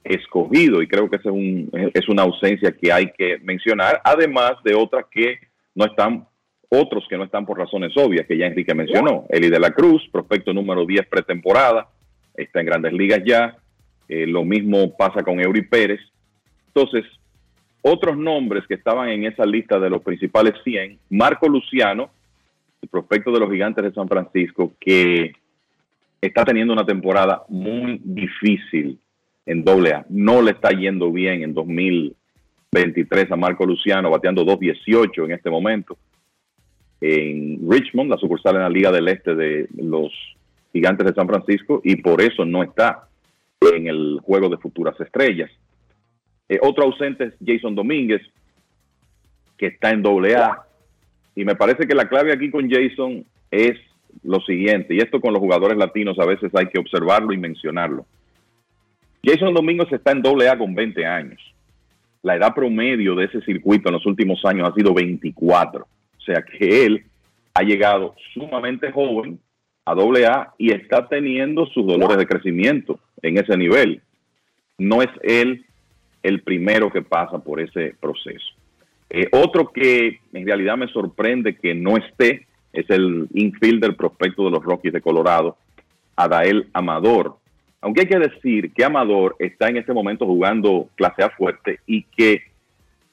escogido y creo que esa es, un- es una ausencia que hay que mencionar, además de otras que no están, otros que no están por razones obvias, que ya Enrique mencionó. Eli de la Cruz, prospecto número 10 pretemporada, está en grandes ligas ya. Eh, lo mismo pasa con Eury Pérez. Entonces, otros nombres que estaban en esa lista de los principales 100, Marco Luciano, el prospecto de los gigantes de San Francisco, que está teniendo una temporada muy difícil en doble A. No le está yendo bien en 2023 a Marco Luciano, bateando 2.18 en este momento. En Richmond, la sucursal en la Liga del Este de los gigantes de San Francisco, y por eso no está en el juego de futuras estrellas. Eh, otro ausente es Jason Domínguez, que está en doble A. Y me parece que la clave aquí con Jason es lo siguiente, y esto con los jugadores latinos a veces hay que observarlo y mencionarlo. Jason Domínguez está en doble A con 20 años. La edad promedio de ese circuito en los últimos años ha sido 24. Sea que él ha llegado sumamente joven a doble A y está teniendo sus dolores de crecimiento en ese nivel. No es él el primero que pasa por ese proceso. Eh, otro que en realidad me sorprende que no esté es el infielder prospecto de los Rockies de Colorado, Adael Amador. Aunque hay que decir que Amador está en este momento jugando clase A fuerte y que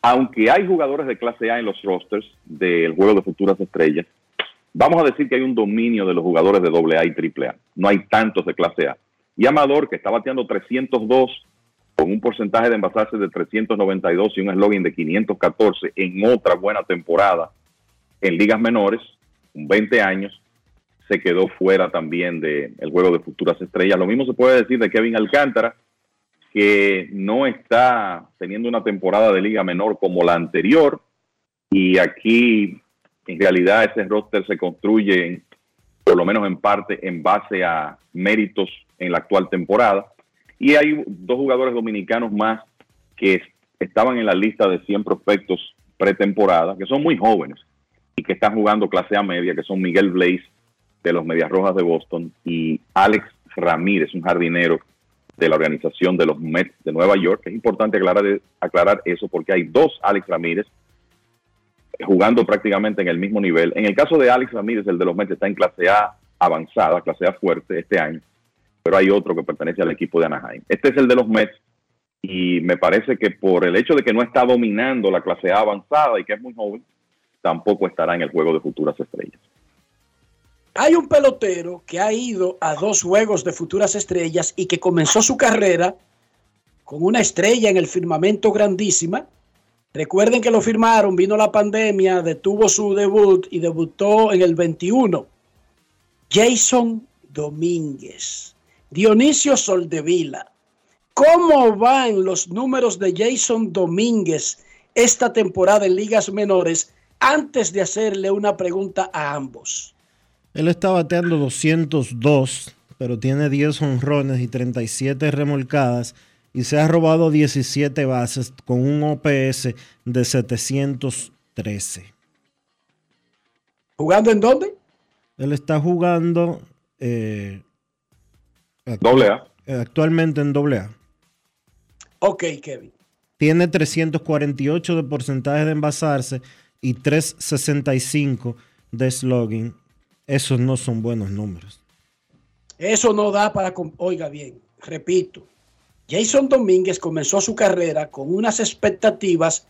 aunque hay jugadores de clase A en los rosters del juego de futuras estrellas, vamos a decir que hay un dominio de los jugadores de AA y AAA. No hay tantos de clase A. Y Amador, que está bateando 302 con un porcentaje de envasarse de 392 y un eslogan de 514 en otra buena temporada en ligas menores, con 20 años, se quedó fuera también del juego de futuras estrellas. Lo mismo se puede decir de Kevin Alcántara, que no está teniendo una temporada de liga menor como la anterior. Y aquí, en realidad, ese roster se construye, por lo menos en parte, en base a méritos en la actual temporada. Y hay dos jugadores dominicanos más que es- estaban en la lista de 100 prospectos pretemporada, que son muy jóvenes y que están jugando clase A media, que son Miguel Blaze de los Medias Rojas de Boston y Alex Ramírez, un jardinero de la organización de los Mets de Nueva York. Es importante aclarar, aclarar eso porque hay dos Alex Ramírez jugando prácticamente en el mismo nivel. En el caso de Alex Ramírez, el de los Mets está en clase A avanzada, clase A fuerte este año, pero hay otro que pertenece al equipo de Anaheim. Este es el de los Mets y me parece que por el hecho de que no está dominando la clase A avanzada y que es muy joven, tampoco estará en el juego de futuras estrellas. Hay un pelotero que ha ido a dos juegos de futuras estrellas y que comenzó su carrera con una estrella en el firmamento grandísima. Recuerden que lo firmaron, vino la pandemia, detuvo su debut y debutó en el 21. Jason Domínguez, Dionisio Soldevila. ¿Cómo van los números de Jason Domínguez esta temporada en ligas menores? Antes de hacerle una pregunta a ambos. Él está bateando 202, pero tiene 10 honrones y 37 remolcadas y se ha robado 17 bases con un OPS de 713. ¿Jugando en dónde? Él está jugando eh, Doble A. actualmente en doble A. Ok, Kevin. Tiene 348 de porcentaje de envasarse y 365 de slogan. Esos no son buenos números. Eso no da para... Oiga bien, repito. Jason Domínguez comenzó su carrera con unas expectativas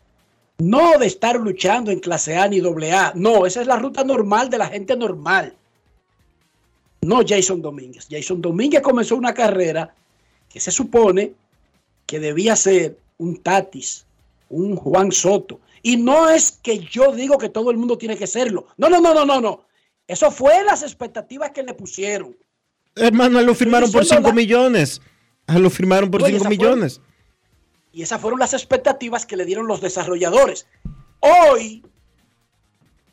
No de estar luchando en clase A ni doble A. No, esa es la ruta normal de la gente normal. No Jason Domínguez. Jason Domínguez comenzó una carrera que se supone que debía ser un Tatis, un Juan Soto. Y no es que yo digo que todo el mundo tiene que serlo. No, no, no, no, no, no. Eso fue las expectativas que le pusieron. Hermano, a él lo firmaron por diciendo 5 la- millones. Lo firmaron por Oye, 5 esa fue- millones. Y esas fueron las expectativas que le dieron los desarrolladores. Hoy,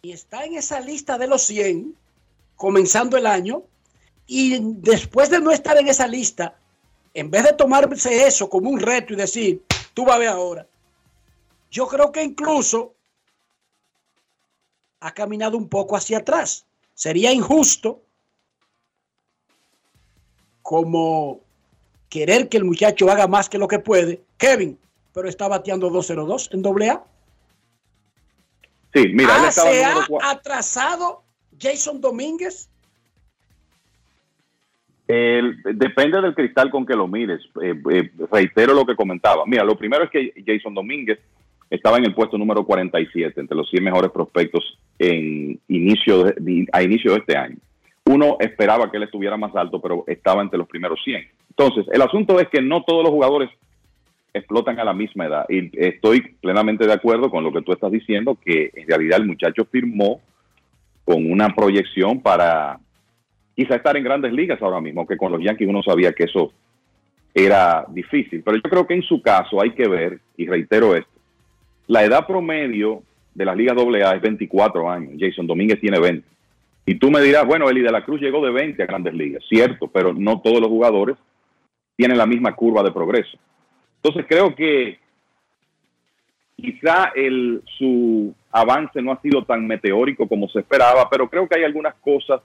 y está en esa lista de los 100, comenzando el año, y después de no estar en esa lista, en vez de tomarse eso como un reto y decir, tú vas a ver ahora, yo creo que incluso ha caminado un poco hacia atrás. Sería injusto como querer que el muchacho haga más que lo que puede. Kevin, pero está bateando 2-0-2 en doble A. Sí, mira, él Ah, estaba ¿Se ha atrasado Jason Domínguez? El- depende del cristal con que lo mires. Eh, eh, reitero lo que comentaba. Mira, lo primero es que Jason Domínguez estaba en el puesto número 47 entre los 100 mejores prospectos en inicio de- a inicio de este año. Uno esperaba que él estuviera más alto, pero estaba entre los primeros 100. Entonces, el asunto es que no todos los jugadores explotan a la misma edad. Y estoy plenamente de acuerdo con lo que tú estás diciendo, que en realidad el muchacho firmó con una proyección para quizá estar en grandes ligas ahora mismo, que con los Yankees uno sabía que eso era difícil. Pero yo creo que en su caso hay que ver, y reitero esto, la edad promedio de las ligas AA es 24 años. Jason Domínguez tiene 20. Y tú me dirás, bueno, Eli de la Cruz llegó de 20 a grandes ligas. Cierto, pero no todos los jugadores tienen la misma curva de progreso. Entonces creo que quizá el, su avance no ha sido tan meteórico como se esperaba, pero creo que hay algunas cosas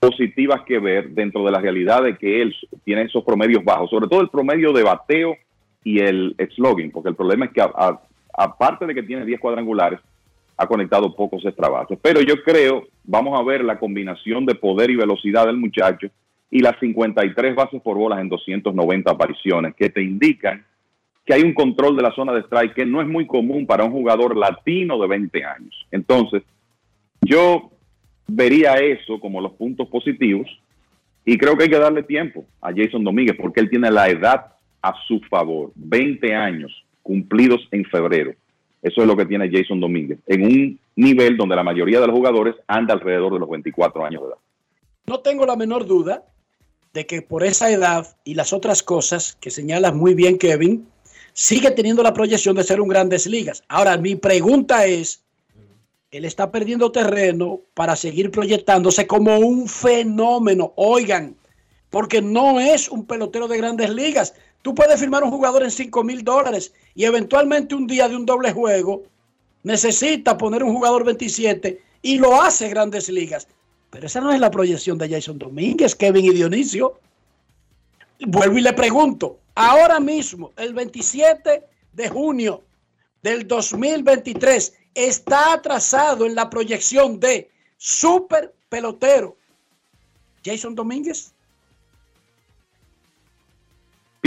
positivas que ver dentro de la realidad de que él tiene esos promedios bajos, sobre todo el promedio de bateo y el slogan, porque el problema es que a- a- aparte de que tiene 10 cuadrangulares, ha conectado pocos extra bases. Pero yo creo, vamos a ver la combinación de poder y velocidad del muchacho y las 53 bases por bolas en 290 apariciones, que te indican que hay un control de la zona de strike que no es muy común para un jugador latino de 20 años. Entonces, yo vería eso como los puntos positivos y creo que hay que darle tiempo a Jason Domínguez porque él tiene la edad a su favor, 20 años cumplidos en febrero. Eso es lo que tiene Jason Domínguez, en un nivel donde la mayoría de los jugadores anda alrededor de los 24 años de edad. No tengo la menor duda de que por esa edad y las otras cosas que señalas muy bien, Kevin, sigue teniendo la proyección de ser un grandes ligas. Ahora, mi pregunta es, él está perdiendo terreno para seguir proyectándose como un fenómeno. Oigan, porque no es un pelotero de grandes ligas. Tú puedes firmar un jugador en 5 mil dólares y eventualmente un día de un doble juego necesita poner un jugador 27 y lo hace grandes ligas. Pero esa no es la proyección de Jason Domínguez, Kevin y Dionisio. Vuelvo y le pregunto, ahora mismo, el 27 de junio del 2023, está atrasado en la proyección de super pelotero Jason Domínguez.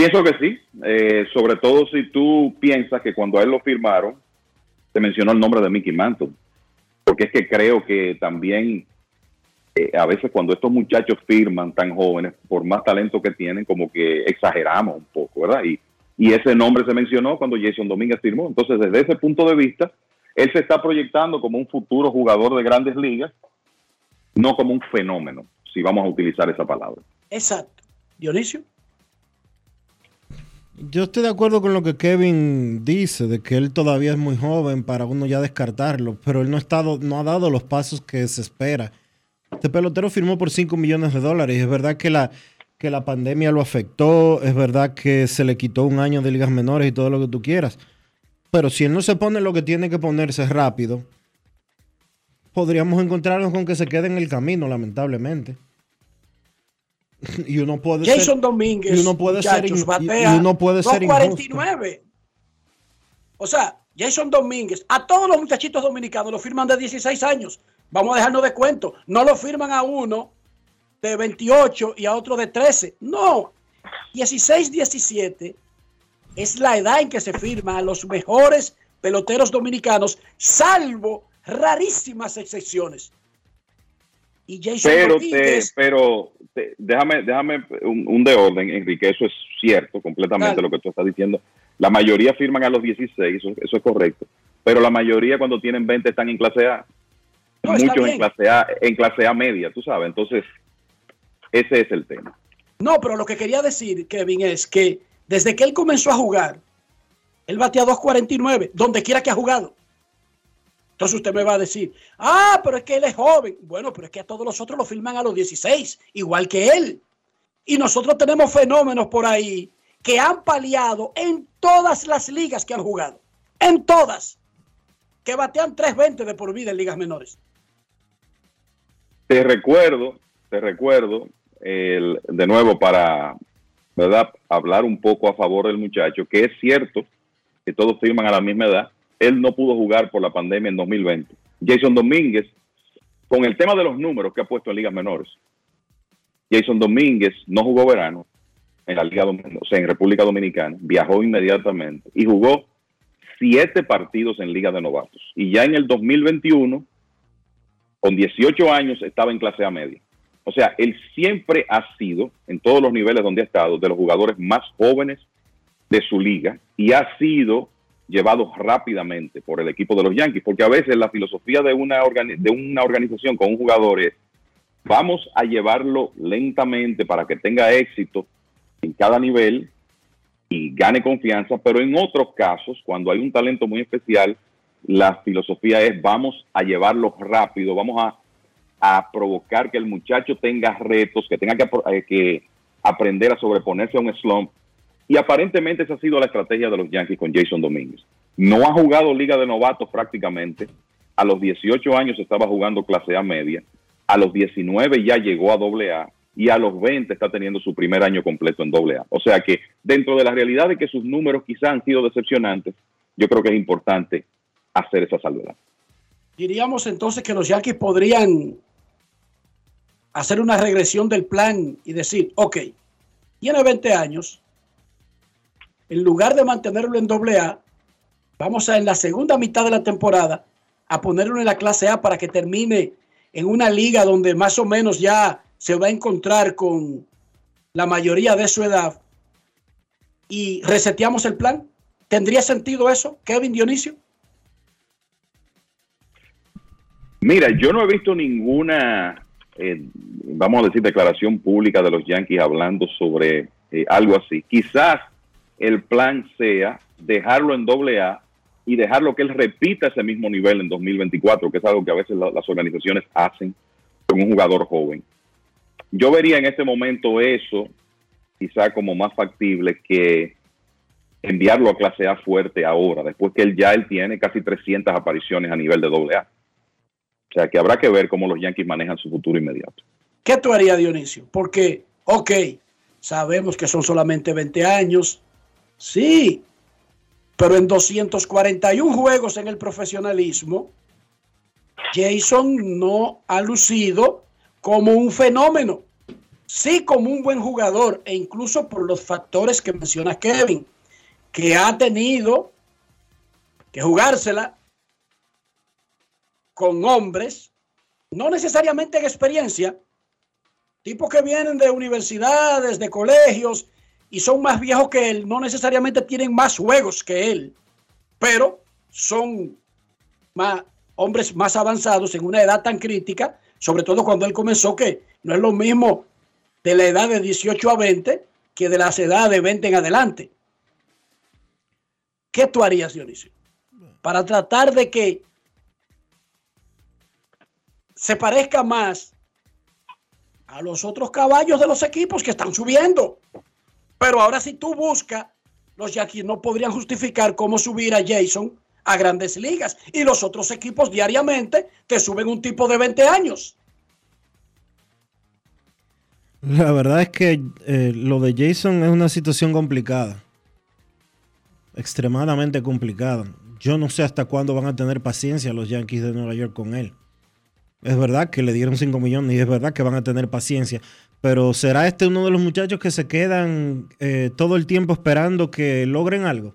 Pienso que sí, eh, sobre todo si tú piensas que cuando a él lo firmaron, se mencionó el nombre de Mickey Mantle, porque es que creo que también eh, a veces cuando estos muchachos firman tan jóvenes, por más talento que tienen, como que exageramos un poco, ¿verdad? Y, y ese nombre se mencionó cuando Jason Domínguez firmó. Entonces, desde ese punto de vista, él se está proyectando como un futuro jugador de grandes ligas, no como un fenómeno, si vamos a utilizar esa palabra. Exacto. Dionisio. Yo estoy de acuerdo con lo que Kevin dice, de que él todavía es muy joven para uno ya descartarlo, pero él no, ha estado, no ha dado los pasos que se espera. Este pelotero firmó por 5 millones de dólares es verdad que la, que la pandemia lo afectó, es verdad que se le quitó un año de ligas menores y todo lo que tú quieras, pero si él no se pone lo que tiene que ponerse rápido, podríamos encontrarnos con que se quede en el camino, lamentablemente. *laughs* y uno puede ser- Jason Domínguez, y uno puede ser muchachos, batea y uno puede ser injusto. 2.49. O sea, Jason Domínguez, a todos los muchachitos dominicanos lo firman de 16 años. Vamos a dejarnos de cuento. No lo firman a uno de 28 y a otro de 13. No. 16, 17 es la edad en que se firma a los mejores peloteros dominicanos, salvo rarísimas excepciones. Y Jason Pero, te, Domínguez, pero te- déjame, déjame un, un de orden, Enrique, eso es cierto completamente Dale. lo que tú estás diciendo. La mayoría firman a los 16, eso, eso es correcto. Pero la mayoría cuando tienen 20 están en clase A. No, Muchos en clase A, en clase A media, tú sabes. Entonces, ese es el tema. No, pero lo que quería decir, Kevin, es que desde que él comenzó a jugar, él batea 2.49, donde quiera que ha jugado. Entonces usted me va a decir, ah, pero es que él es joven. Bueno, pero es que a todos los otros lo filman a los 16, igual que él. Y nosotros tenemos fenómenos por ahí que han paliado en todas las ligas que han jugado. En todas. Que batean 3.20 de por vida en ligas menores. Te recuerdo, te recuerdo, el- de nuevo para ¿verdad? hablar un poco a favor del muchacho, que es cierto que todos firman a la misma edad. Él no pudo jugar por la pandemia en 2020. Jason Domínguez, con el tema de los números que ha puesto en ligas menores, Jason Domínguez no jugó verano en la Liga o sea, en República Dominicana, viajó inmediatamente y jugó siete partidos en Liga de Novatos. Y ya en el 2021 con 18 años estaba en clase A media. O sea, él siempre ha sido, en todos los niveles donde ha estado, de los jugadores más jóvenes de su liga y ha sido llevado rápidamente por el equipo de los Yankees, porque a veces la filosofía de una, de una organización con un jugador es, vamos a llevarlo lentamente para que tenga éxito en cada nivel y gane confianza, pero en otros casos, cuando hay un talento muy especial, la filosofía es vamos a llevarlo rápido, vamos a, a provocar que el muchacho tenga retos, que tenga que, eh, que aprender a sobreponerse a un slump. Y aparentemente esa ha sido la estrategia de los Yankees con Jason Domínguez. No ha jugado liga de novatos prácticamente. A los 18 años estaba jugando clase A media. A los 19 ya llegó a doble A. Y a los 20 está teniendo su primer año completo en doble A. O sea que dentro de la realidad de que sus números quizás han sido decepcionantes, yo creo que es importante hacer esa salvedad. Diríamos entonces que los Yankees podrían hacer una regresión del plan y decir, ok, tiene 20 años, en lugar de mantenerlo en doble A, vamos a en la segunda mitad de la temporada a ponerlo en la clase A para que termine en una liga donde más o menos ya se va a encontrar con la mayoría de su edad y reseteamos el plan. ¿Tendría sentido eso, Kevin Dionisio? Mira, yo no he visto ninguna, eh, vamos a decir, declaración pública de los Yankees hablando sobre eh, algo así. Quizás el plan sea dejarlo en doble A y dejarlo que él repita ese mismo nivel en 2024, que es algo que a veces la- las organizaciones hacen con un jugador joven. Yo vería en este momento eso quizá como más factible que enviarlo a clase A fuerte ahora, después que él ya él tiene casi 300 apariciones a nivel de doble A. O sea que habrá que ver cómo los Yankees manejan su futuro inmediato. ¿Qué tú harías, Dionisio? Porque, ok, sabemos que son solamente 20 años, sí, pero en 241 juegos en el profesionalismo, Jason no ha lucido como un fenómeno, sí como un buen jugador, e incluso por los factores que menciona Kevin, que ha tenido que jugársela con hombres, no necesariamente en experiencia, tipos que vienen de universidades, de colegios y son más viejos que él, no necesariamente tienen más juegos que él, pero son más, hombres más avanzados en una edad tan crítica, sobre todo cuando él comenzó, que no es lo mismo de la edad de 18 a 20 que de las edades de 20 en adelante. ¿Qué tú harías, Dionisio? Para tratar de que se parezca más a los otros caballos de los equipos que están subiendo. Pero ahora si tú buscas, los Yankees no podrían justificar cómo subir a Jason a grandes ligas. Y los otros equipos diariamente te suben un tipo de 20 años. La verdad es que eh, lo de Jason es una situación complicada. Extremadamente complicada. Yo no sé hasta cuándo van a tener paciencia los Yankees de Nueva York con él. Es verdad que le dieron 5 millones y es verdad que van a tener paciencia. Pero ¿será este uno de los muchachos que se quedan eh, todo el tiempo esperando que logren algo?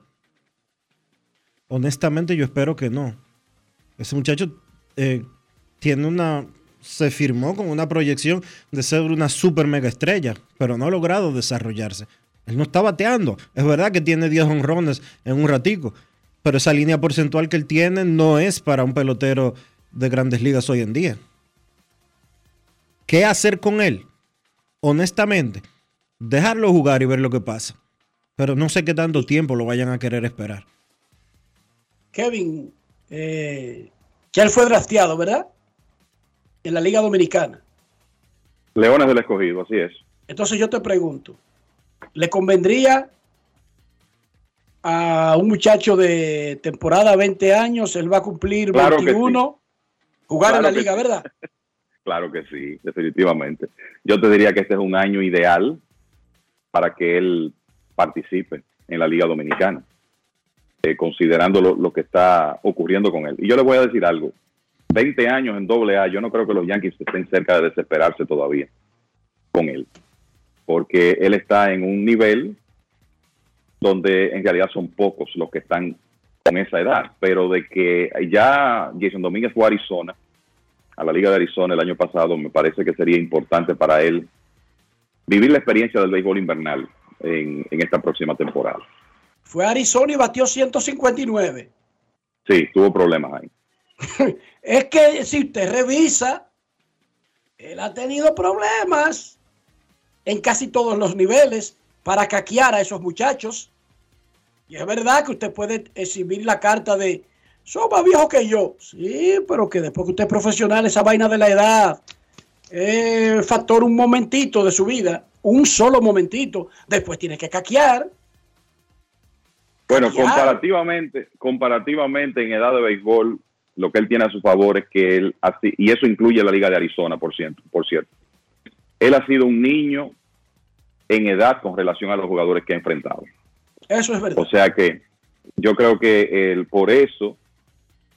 Honestamente, yo espero que no. Ese muchacho eh, tiene una. Se firmó con una proyección de ser una super mega estrella, pero no ha logrado desarrollarse. Él no está bateando. Es verdad que tiene 10 honrones en un ratico, pero esa línea porcentual que él tiene no es para un pelotero de grandes ligas hoy en día. ¿Qué hacer con él? Honestamente, dejarlo jugar y ver lo que pasa. Pero no sé qué tanto tiempo lo vayan a querer esperar. Kevin, eh, que él fue drafteado, ¿verdad? En la Liga Dominicana. Leones del Escogido, así es. Entonces yo te pregunto, ¿le convendría a un muchacho de temporada 20 años, él va a cumplir Claro que 21, jugar Claro en la liga, sí. ¿verdad? *laughs* Claro que sí, definitivamente. Yo te diría que este es un año ideal para que él participe en la Liga Dominicana, eh, considerando lo, lo que está ocurriendo con él. Y yo le voy a decir algo. 20 años en doble A, yo no creo que los Yankees estén cerca de desesperarse todavía con él, porque él está en un nivel donde en realidad son pocos los que están con esa edad, pero de que ya Jason Domínguez fue a Arizona, a la Liga de Arizona el año pasado, me parece que sería importante para él vivir la experiencia del béisbol invernal en, en esta próxima temporada. Fue a Arizona y batió 159. Sí, tuvo problemas ahí. *laughs* Es que si usted revisa, él ha tenido problemas en casi todos los niveles para caquear a esos muchachos. Y es verdad que usted puede exhibir la carta de, son más viejos que yo. Sí, pero que después que usted es profesional, esa vaina de la edad es factor un momentito de su vida, un solo momentito. Después tiene que caquear. Bueno, Caquear. comparativamente, comparativamente en edad de béisbol, lo que él tiene a su favor es que él, y eso incluye la Liga de Arizona, por cierto, por cierto. Él ha sido un niño en edad con relación a los jugadores que ha enfrentado. Eso es verdad. O sea que yo creo que el, por eso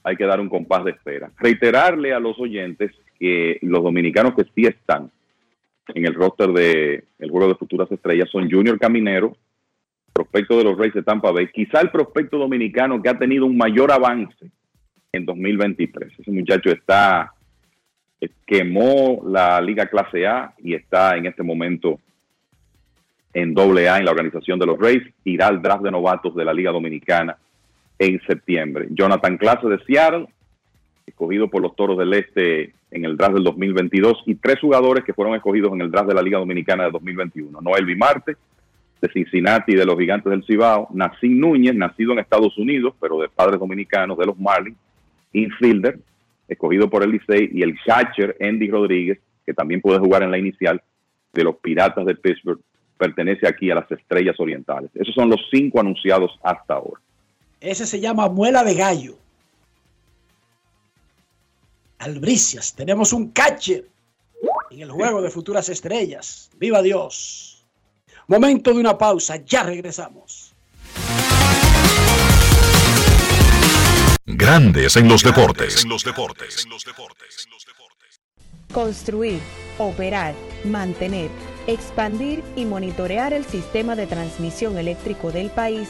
hay que dar un compás de espera. Reiterarle a los oyentes que los dominicanos que sí están en el roster de el juego de futuras estrellas son Junior Caminero, prospecto de los Reyes de Tampa Bay, quizá el prospecto dominicano que ha tenido un mayor avance en 2023. Ese muchacho está quemó la Liga Clase A y está en este momento en doble A en la organización de los Rays, irá al draft de novatos de la Liga Dominicana en septiembre. Jonathan Clase de Seattle, escogido por los Toros del Este en el draft del 2022, y tres jugadores que fueron escogidos en el draft de la Liga Dominicana de 2021. Noel Vimarte, de Cincinnati, de los Gigantes del Cibao, Nacín Núñez, nacido en Estados Unidos, pero de padres dominicanos, de los Marlins, infielder, escogido por el Licey, y el catcher Andy Rodríguez, que también puede jugar en la inicial, de los Piratas de Pittsburgh, pertenece aquí a las Estrellas Orientales. Esos son los cinco anunciados hasta ahora. Ese se llama muela de gallo. Albricias, tenemos un catcher en el juego de futuras estrellas. ¡Viva Dios! Momento de una pausa, ya regresamos. Grandes en los deportes. En los deportes. Construir, operar, mantener, expandir y monitorear el sistema de transmisión eléctrico del país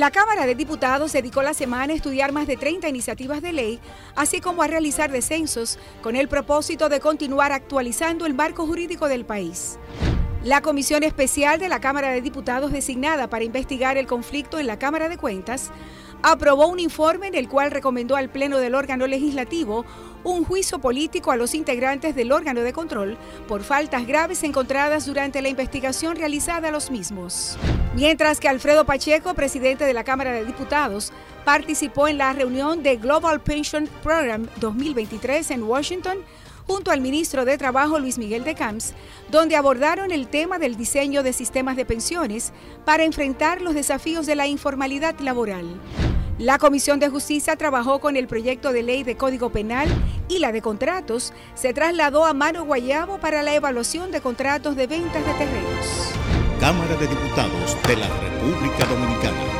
La Cámara de Diputados dedicó la semana a estudiar más de 30 iniciativas de ley, así como a realizar descensos, con el propósito de continuar actualizando el marco jurídico del país. La Comisión Especial de la Cámara de Diputados designada para investigar el conflicto en la Cámara de Cuentas aprobó un informe en el cual recomendó al Pleno del órgano legislativo un juicio político a los integrantes del órgano de control por faltas graves encontradas durante la investigación realizada a los mismos. Mientras que Alfredo Pacheco, presidente de la Cámara de Diputados, participó en la reunión de Global Pension Program 2023 en Washington, junto al ministro de Trabajo Luis Miguel de Camps, donde abordaron el tema del diseño de sistemas de pensiones para enfrentar los desafíos de la informalidad laboral. La Comisión de Justicia trabajó con el proyecto de ley de Código Penal y la de contratos se trasladó a Mano Guayabo para la evaluación de contratos de ventas de terrenos. Cámara de Diputados de la República Dominicana.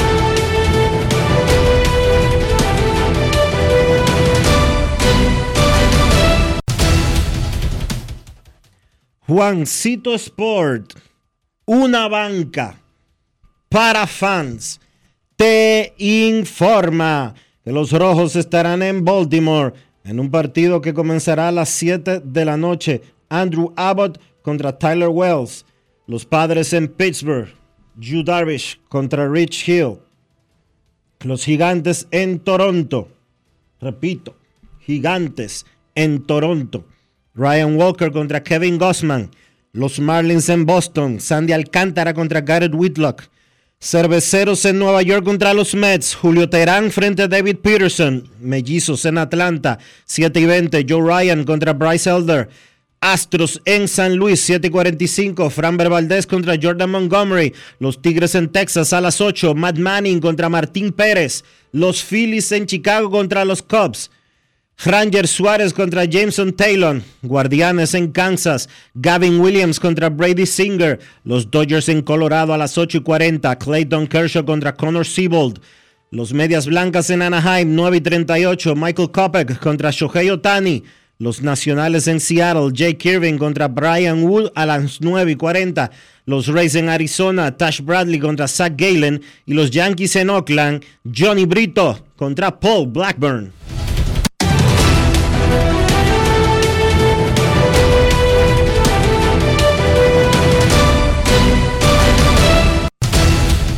Juancito Sport, una banca para fans, te informa que los rojos estarán en Baltimore en un partido que comenzará a las 7 de la noche. Andrew Abbott contra Tyler Wells. Los padres en Pittsburgh. Yu Darvish contra Rich Hill. Los gigantes en Toronto. Repito, gigantes en Toronto. Ryan Walker contra Kevin Gossman. Los Marlins en Boston. Sandy Alcántara contra Garrett Whitlock. Cerveceros en Nueva York contra los Mets. Julio Terán frente a David Peterson. Mellizos en Atlanta. 7 y 20. Joe Ryan contra Bryce Elder. Astros en San Luis, 7 y 45. Framber Valdez contra Jordan Montgomery. Los Tigres en Texas a las 8. Matt Manning contra Martín Pérez. Los Phillies en Chicago contra los Cubs. Ranger Suárez contra Jameson Taylor. Guardianes en Kansas. Gavin Williams contra Brady Singer. Los Dodgers en Colorado a las 8 y 40. Clayton Kershaw contra Connor Siebold. Los Medias Blancas en Anaheim, 9 y 38. Michael Kopech contra Shohei Otani. Los Nacionales en Seattle, Jake Irving contra Brian Wood a las 9 y 40. Los Rays en Arizona, Tash Bradley contra Zach Galen. Y los Yankees en Oakland, Johnny Brito contra Paul Blackburn.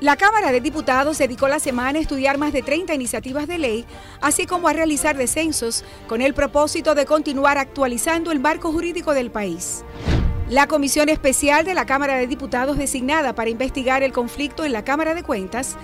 La Cámara de Diputados dedicó la semana a estudiar más de 30 iniciativas de ley, así como a realizar descensos, con el propósito de continuar actualizando el marco jurídico del país. La Comisión Especial de la Cámara de Diputados designada para investigar el conflicto en la Cámara de Cuentas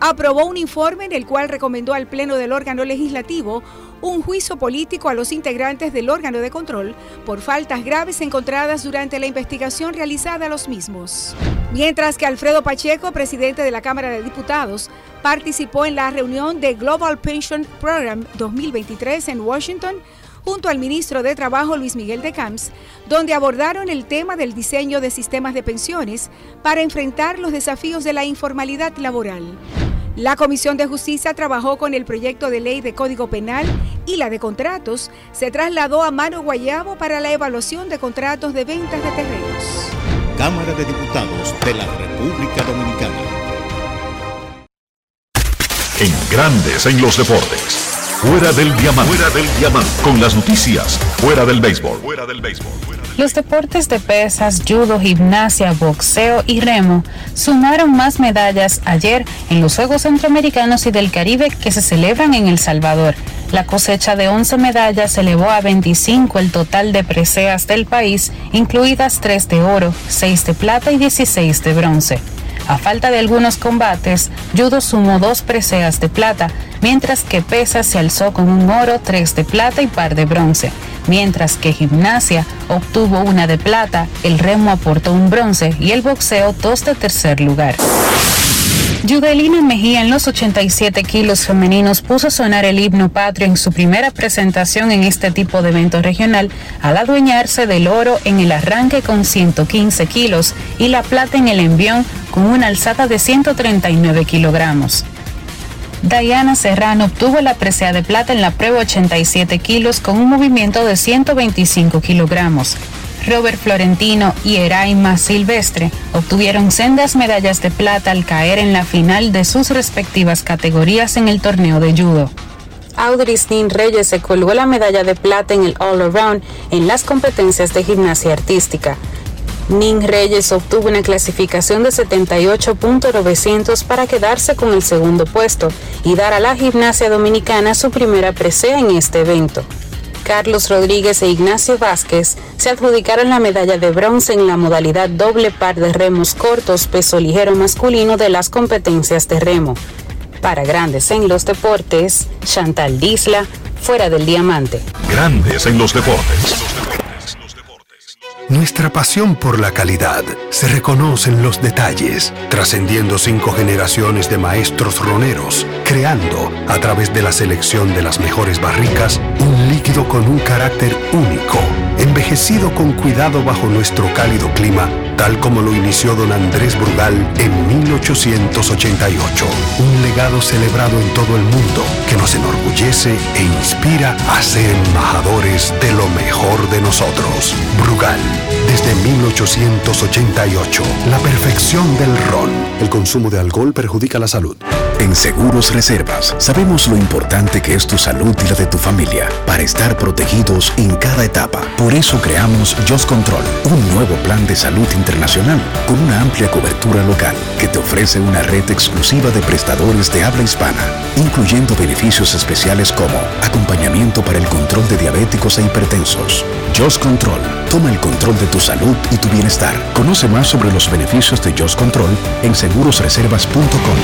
aprobó un informe en el cual recomendó al Pleno del órgano legislativo un juicio político a los integrantes del órgano de control por faltas graves encontradas durante la investigación realizada a los mismos. Mientras que Alfredo Pacheco, presidente de la Cámara de Diputados, participó en la reunión de Global Pension Program 2023 en Washington, junto al ministro de Trabajo Luis Miguel de Camps, donde abordaron el tema del diseño de sistemas de pensiones para enfrentar los desafíos de la informalidad laboral. La Comisión de Justicia trabajó con el proyecto de ley de Código Penal y la de contratos se trasladó a Mano Guayabo para la evaluación de contratos de ventas de terrenos. Cámara de Diputados de la República Dominicana. En Grandes en los Deportes. Fuera del diamante. Fuera del diamante. Con las noticias. Fuera del béisbol. Fuera del béisbol. Los deportes de pesas, judo, gimnasia, boxeo y remo sumaron más medallas ayer en los Juegos Centroamericanos y del Caribe que se celebran en El Salvador. La cosecha de 11 medallas elevó a 25 el total de preseas del país, incluidas 3 de oro, 6 de plata y 16 de bronce. A falta de algunos combates, Judo sumó dos preseas de plata, mientras que Pesa se alzó con un oro, tres de plata y par de bronce. Mientras que Gimnasia obtuvo una de plata, el remo aportó un bronce y el boxeo dos de tercer lugar. Yudelina Mejía en los 87 kilos femeninos puso a sonar el himno patrio en su primera presentación en este tipo de evento regional al adueñarse del oro en el arranque con 115 kilos y la plata en el envión con una alzada de 139 kilogramos. Diana Serrano obtuvo la presea de plata en la prueba 87 kilos con un movimiento de 125 kilogramos. Robert Florentino y Eraima Silvestre obtuvieron sendas medallas de plata al caer en la final de sus respectivas categorías en el torneo de judo. Audrey Steen Reyes se colgó la medalla de plata en el All Around en las competencias de gimnasia artística. Nin Reyes obtuvo una clasificación de 78.900 para quedarse con el segundo puesto y dar a la gimnasia dominicana su primera presea en este evento. Carlos Rodríguez e Ignacio Vázquez se adjudicaron la medalla de bronce en la modalidad doble par de remos cortos peso ligero masculino de las competencias de remo. Para Grandes en los Deportes, Chantal Disla, fuera del diamante. Grandes en los deportes. Nuestra pasión por la calidad se reconoce en los detalles, trascendiendo cinco generaciones de maestros roneros, creando, a través de la selección de las mejores barricas, un con un carácter único, envejecido con cuidado bajo nuestro cálido clima, tal como lo inició don Andrés Brugal en 1888. Un legado celebrado en todo el mundo que nos enorgullece e inspira a ser embajadores de lo mejor de nosotros. Brugal, desde 1888, la perfección del ron. El consumo de alcohol perjudica la salud. En Seguros Reservas sabemos lo importante que es tu salud y la de tu familia para estar protegidos en cada etapa. Por eso creamos Just Control, un nuevo plan de salud internacional con una amplia cobertura local que te ofrece una red exclusiva de prestadores de habla hispana, incluyendo beneficios especiales como acompañamiento para el control de diabéticos e hipertensos. Just Control, toma el control de tu salud y tu bienestar. Conoce más sobre los beneficios de Just Control en segurosreservas.com.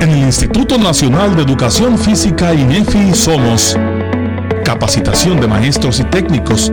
En el Instituto Nacional de Educación Física INEFI somos capacitación de maestros y técnicos,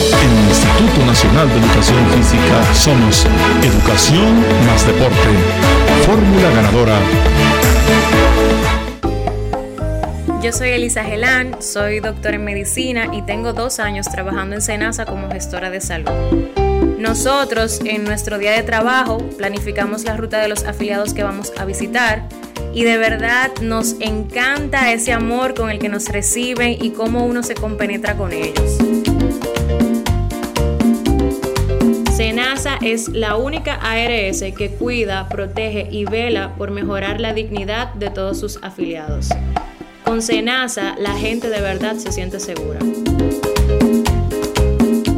En el Instituto Nacional de Educación Física somos Educación más Deporte. Fórmula ganadora. Yo soy Elisa Gelán, soy doctora en medicina y tengo dos años trabajando en Senasa como gestora de salud. Nosotros en nuestro día de trabajo planificamos la ruta de los afiliados que vamos a visitar y de verdad nos encanta ese amor con el que nos reciben y cómo uno se compenetra con ellos. Senasa es la única ARS que cuida, protege y vela por mejorar la dignidad de todos sus afiliados. Con Senasa, la gente de verdad se siente segura.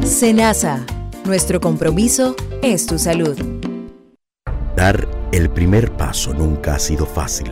Senasa, nuestro compromiso es tu salud. Dar el primer paso nunca ha sido fácil,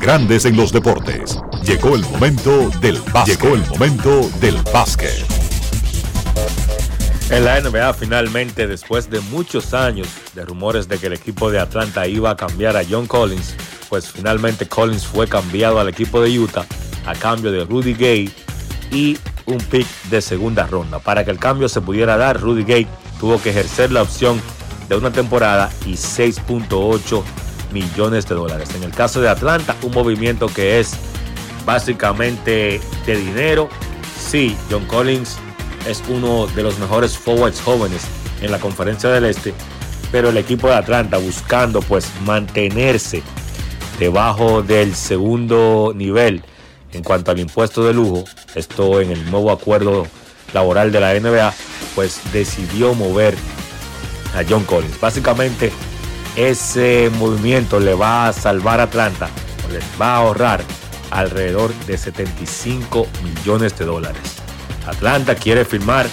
Grandes en los Deportes. Llegó el momento del básquet. Llegó el momento del básquet. En la NBA finalmente, después de muchos años de rumores de que el equipo de Atlanta iba a cambiar a John Collins, pues finalmente Collins fue cambiado al equipo de Utah a cambio de Rudy Gay y un pick de segunda ronda. Para que el cambio se pudiera dar, Rudy Gay tuvo que ejercer la opción de una temporada y 6.8 millones de dólares. En el caso de Atlanta, un movimiento que es básicamente de dinero. Sí, John Collins es uno de los mejores forwards jóvenes en la conferencia del Este, pero el equipo de Atlanta buscando pues mantenerse debajo del segundo nivel en cuanto al impuesto de lujo, esto en el nuevo acuerdo laboral de la NBA, pues decidió mover a John Collins. Básicamente ese movimiento le va a salvar a Atlanta, les va a ahorrar alrededor de 75 millones de dólares. Atlanta quiere firmar,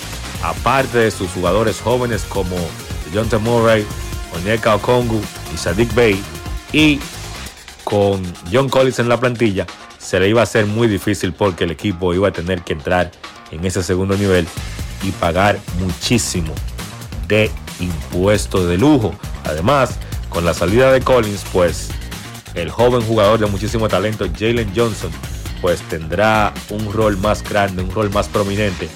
aparte de sus jugadores jóvenes como T. Murray, Onyeka Okongu y Sadiq Bey, y con John Collins en la plantilla, se le iba a hacer muy difícil porque el equipo iba a tener que entrar en ese segundo nivel y pagar muchísimo de impuestos de lujo. Además, con la salida de Collins, pues el joven jugador de muchísimo talento, Jalen Johnson, pues tendrá un rol más grande, un rol más prominente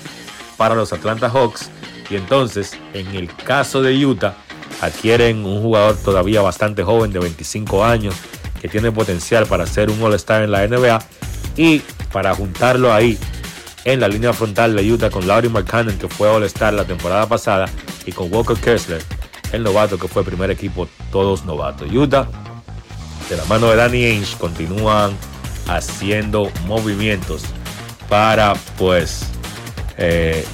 para los Atlanta Hawks. Y entonces, en el caso de Utah, adquieren un jugador todavía bastante joven de 25 años, que tiene potencial para ser un All-Star en la NBA y para juntarlo ahí en la línea frontal de Utah con Laurie McCannon, que fue All-Star la temporada pasada, y con Walker Kessler, el novato que fue primer equipo, todos novatos. Utah, de la mano de Danny Ainge, continúan haciendo movimientos para pues eh,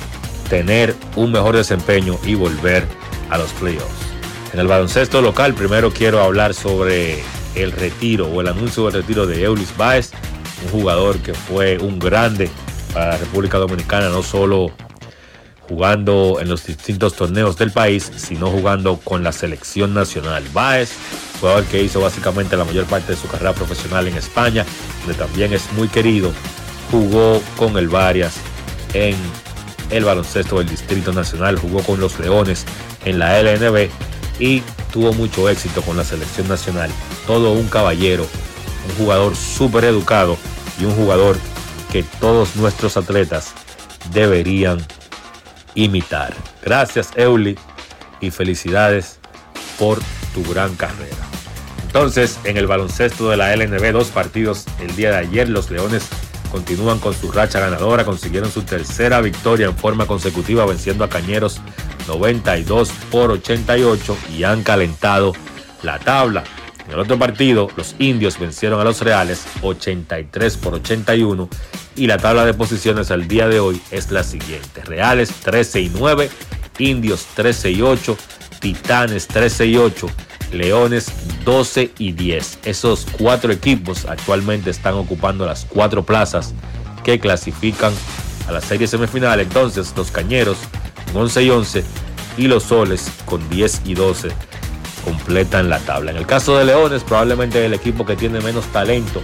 tener un mejor desempeño y volver a los playoffs. En el baloncesto local, primero quiero hablar sobre el retiro o el anuncio del retiro de Eulis Baez, un jugador que fue un grande para la República Dominicana, no solo jugando en los distintos torneos del país, sino jugando con la selección nacional. Baez, jugador que hizo básicamente la mayor parte de su carrera profesional en España, donde también es muy querido, jugó con el Varias en el baloncesto del Distrito Nacional, jugó con los Leones en la LNB y tuvo mucho éxito con la selección nacional. Todo un caballero, un jugador súper educado y un jugador que todos nuestros atletas deberían imitar. Gracias Euli y felicidades por tu gran carrera. Entonces, en el baloncesto de la LNB, dos partidos el día de ayer, los Leones continúan con su racha ganadora, consiguieron su tercera victoria en forma consecutiva venciendo a Cañeros 92 por 88 y han calentado la tabla. En el otro partido, los indios vencieron a los Reales 83 por 81 y la tabla de posiciones al día de hoy es la siguiente. Reales 13 y 9, indios 13 y 8, Titanes 13 y 8, Leones 12 y 10. Esos cuatro equipos actualmente están ocupando las cuatro plazas que clasifican a la serie semifinal. Entonces, los Cañeros con 11 y 11 y los Soles con 10 y 12 completan la tabla. En el caso de Leones, probablemente el equipo que tiene menos talento,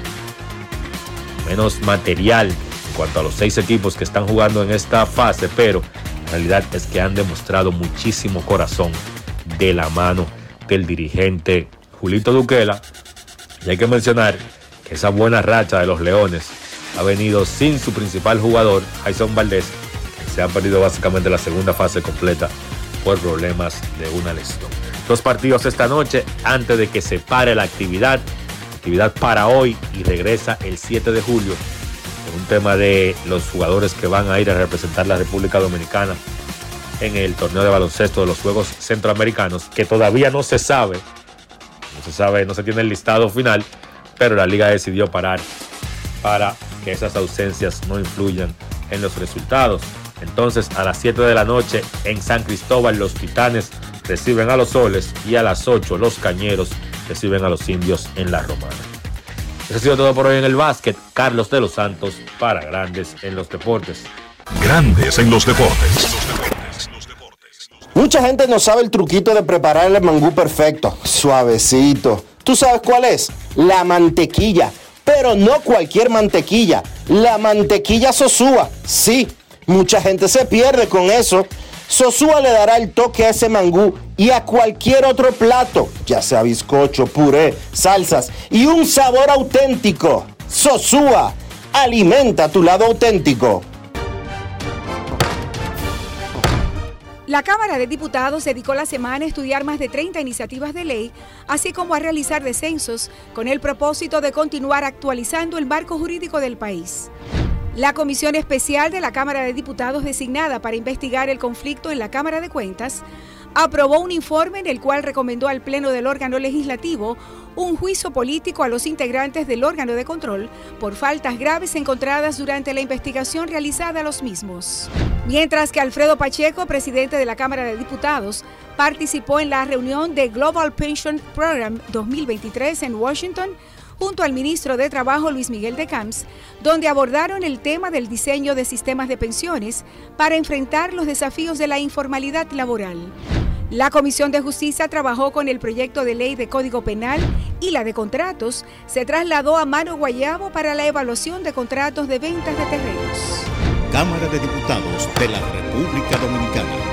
menos material en cuanto a los seis equipos que están jugando en esta fase, pero la realidad es que han demostrado muchísimo corazón de la mano del dirigente Julito Duquela. Y hay que mencionar que esa buena racha de los Leones ha venido sin su principal jugador, Jason Valdés, que se ha perdido básicamente la segunda fase completa por problemas de una lesión. Dos partidos esta noche antes de que se pare la actividad. Actividad para hoy y regresa el 7 de julio. un tema de los jugadores que van a ir a representar la República Dominicana en el torneo de baloncesto de los Juegos Centroamericanos, que todavía no se sabe, no se sabe, no se tiene el listado final, pero la liga decidió parar para que esas ausencias no influyan en los resultados. Entonces, a las 7 de la noche en San Cristóbal, los Titanes reciben a los Soles y a las 8 los Cañeros reciben a los Indios en la Romana. Eso ha sido todo por hoy en el básquet. Carlos de los Santos para Grandes en los Deportes. Grandes en los Deportes. Mucha gente no sabe el truquito de preparar el mangú perfecto, suavecito. ¿Tú sabes cuál es? La mantequilla. Pero no cualquier mantequilla, la mantequilla Sosúa. Sí, mucha gente se pierde con eso. Sosúa le dará el toque a ese mangú y a cualquier otro plato, ya sea bizcocho, puré, salsas y un sabor auténtico. Sosúa, alimenta tu lado auténtico. La Cámara de Diputados dedicó la semana a estudiar más de 30 iniciativas de ley, así como a realizar descensos, con el propósito de continuar actualizando el marco jurídico del país. La Comisión Especial de la Cámara de Diputados designada para investigar el conflicto en la Cámara de Cuentas aprobó un informe en el cual recomendó al Pleno del órgano legislativo un juicio político a los integrantes del órgano de control por faltas graves encontradas durante la investigación realizada a los mismos. Mientras que Alfredo Pacheco, presidente de la Cámara de Diputados, participó en la reunión de Global Pension Program 2023 en Washington, junto al ministro de Trabajo Luis Miguel de Camps, donde abordaron el tema del diseño de sistemas de pensiones para enfrentar los desafíos de la informalidad laboral. La Comisión de Justicia trabajó con el proyecto de ley de Código Penal y la de contratos se trasladó a Mano Guayabo para la evaluación de contratos de ventas de terrenos. Cámara de Diputados de la República Dominicana.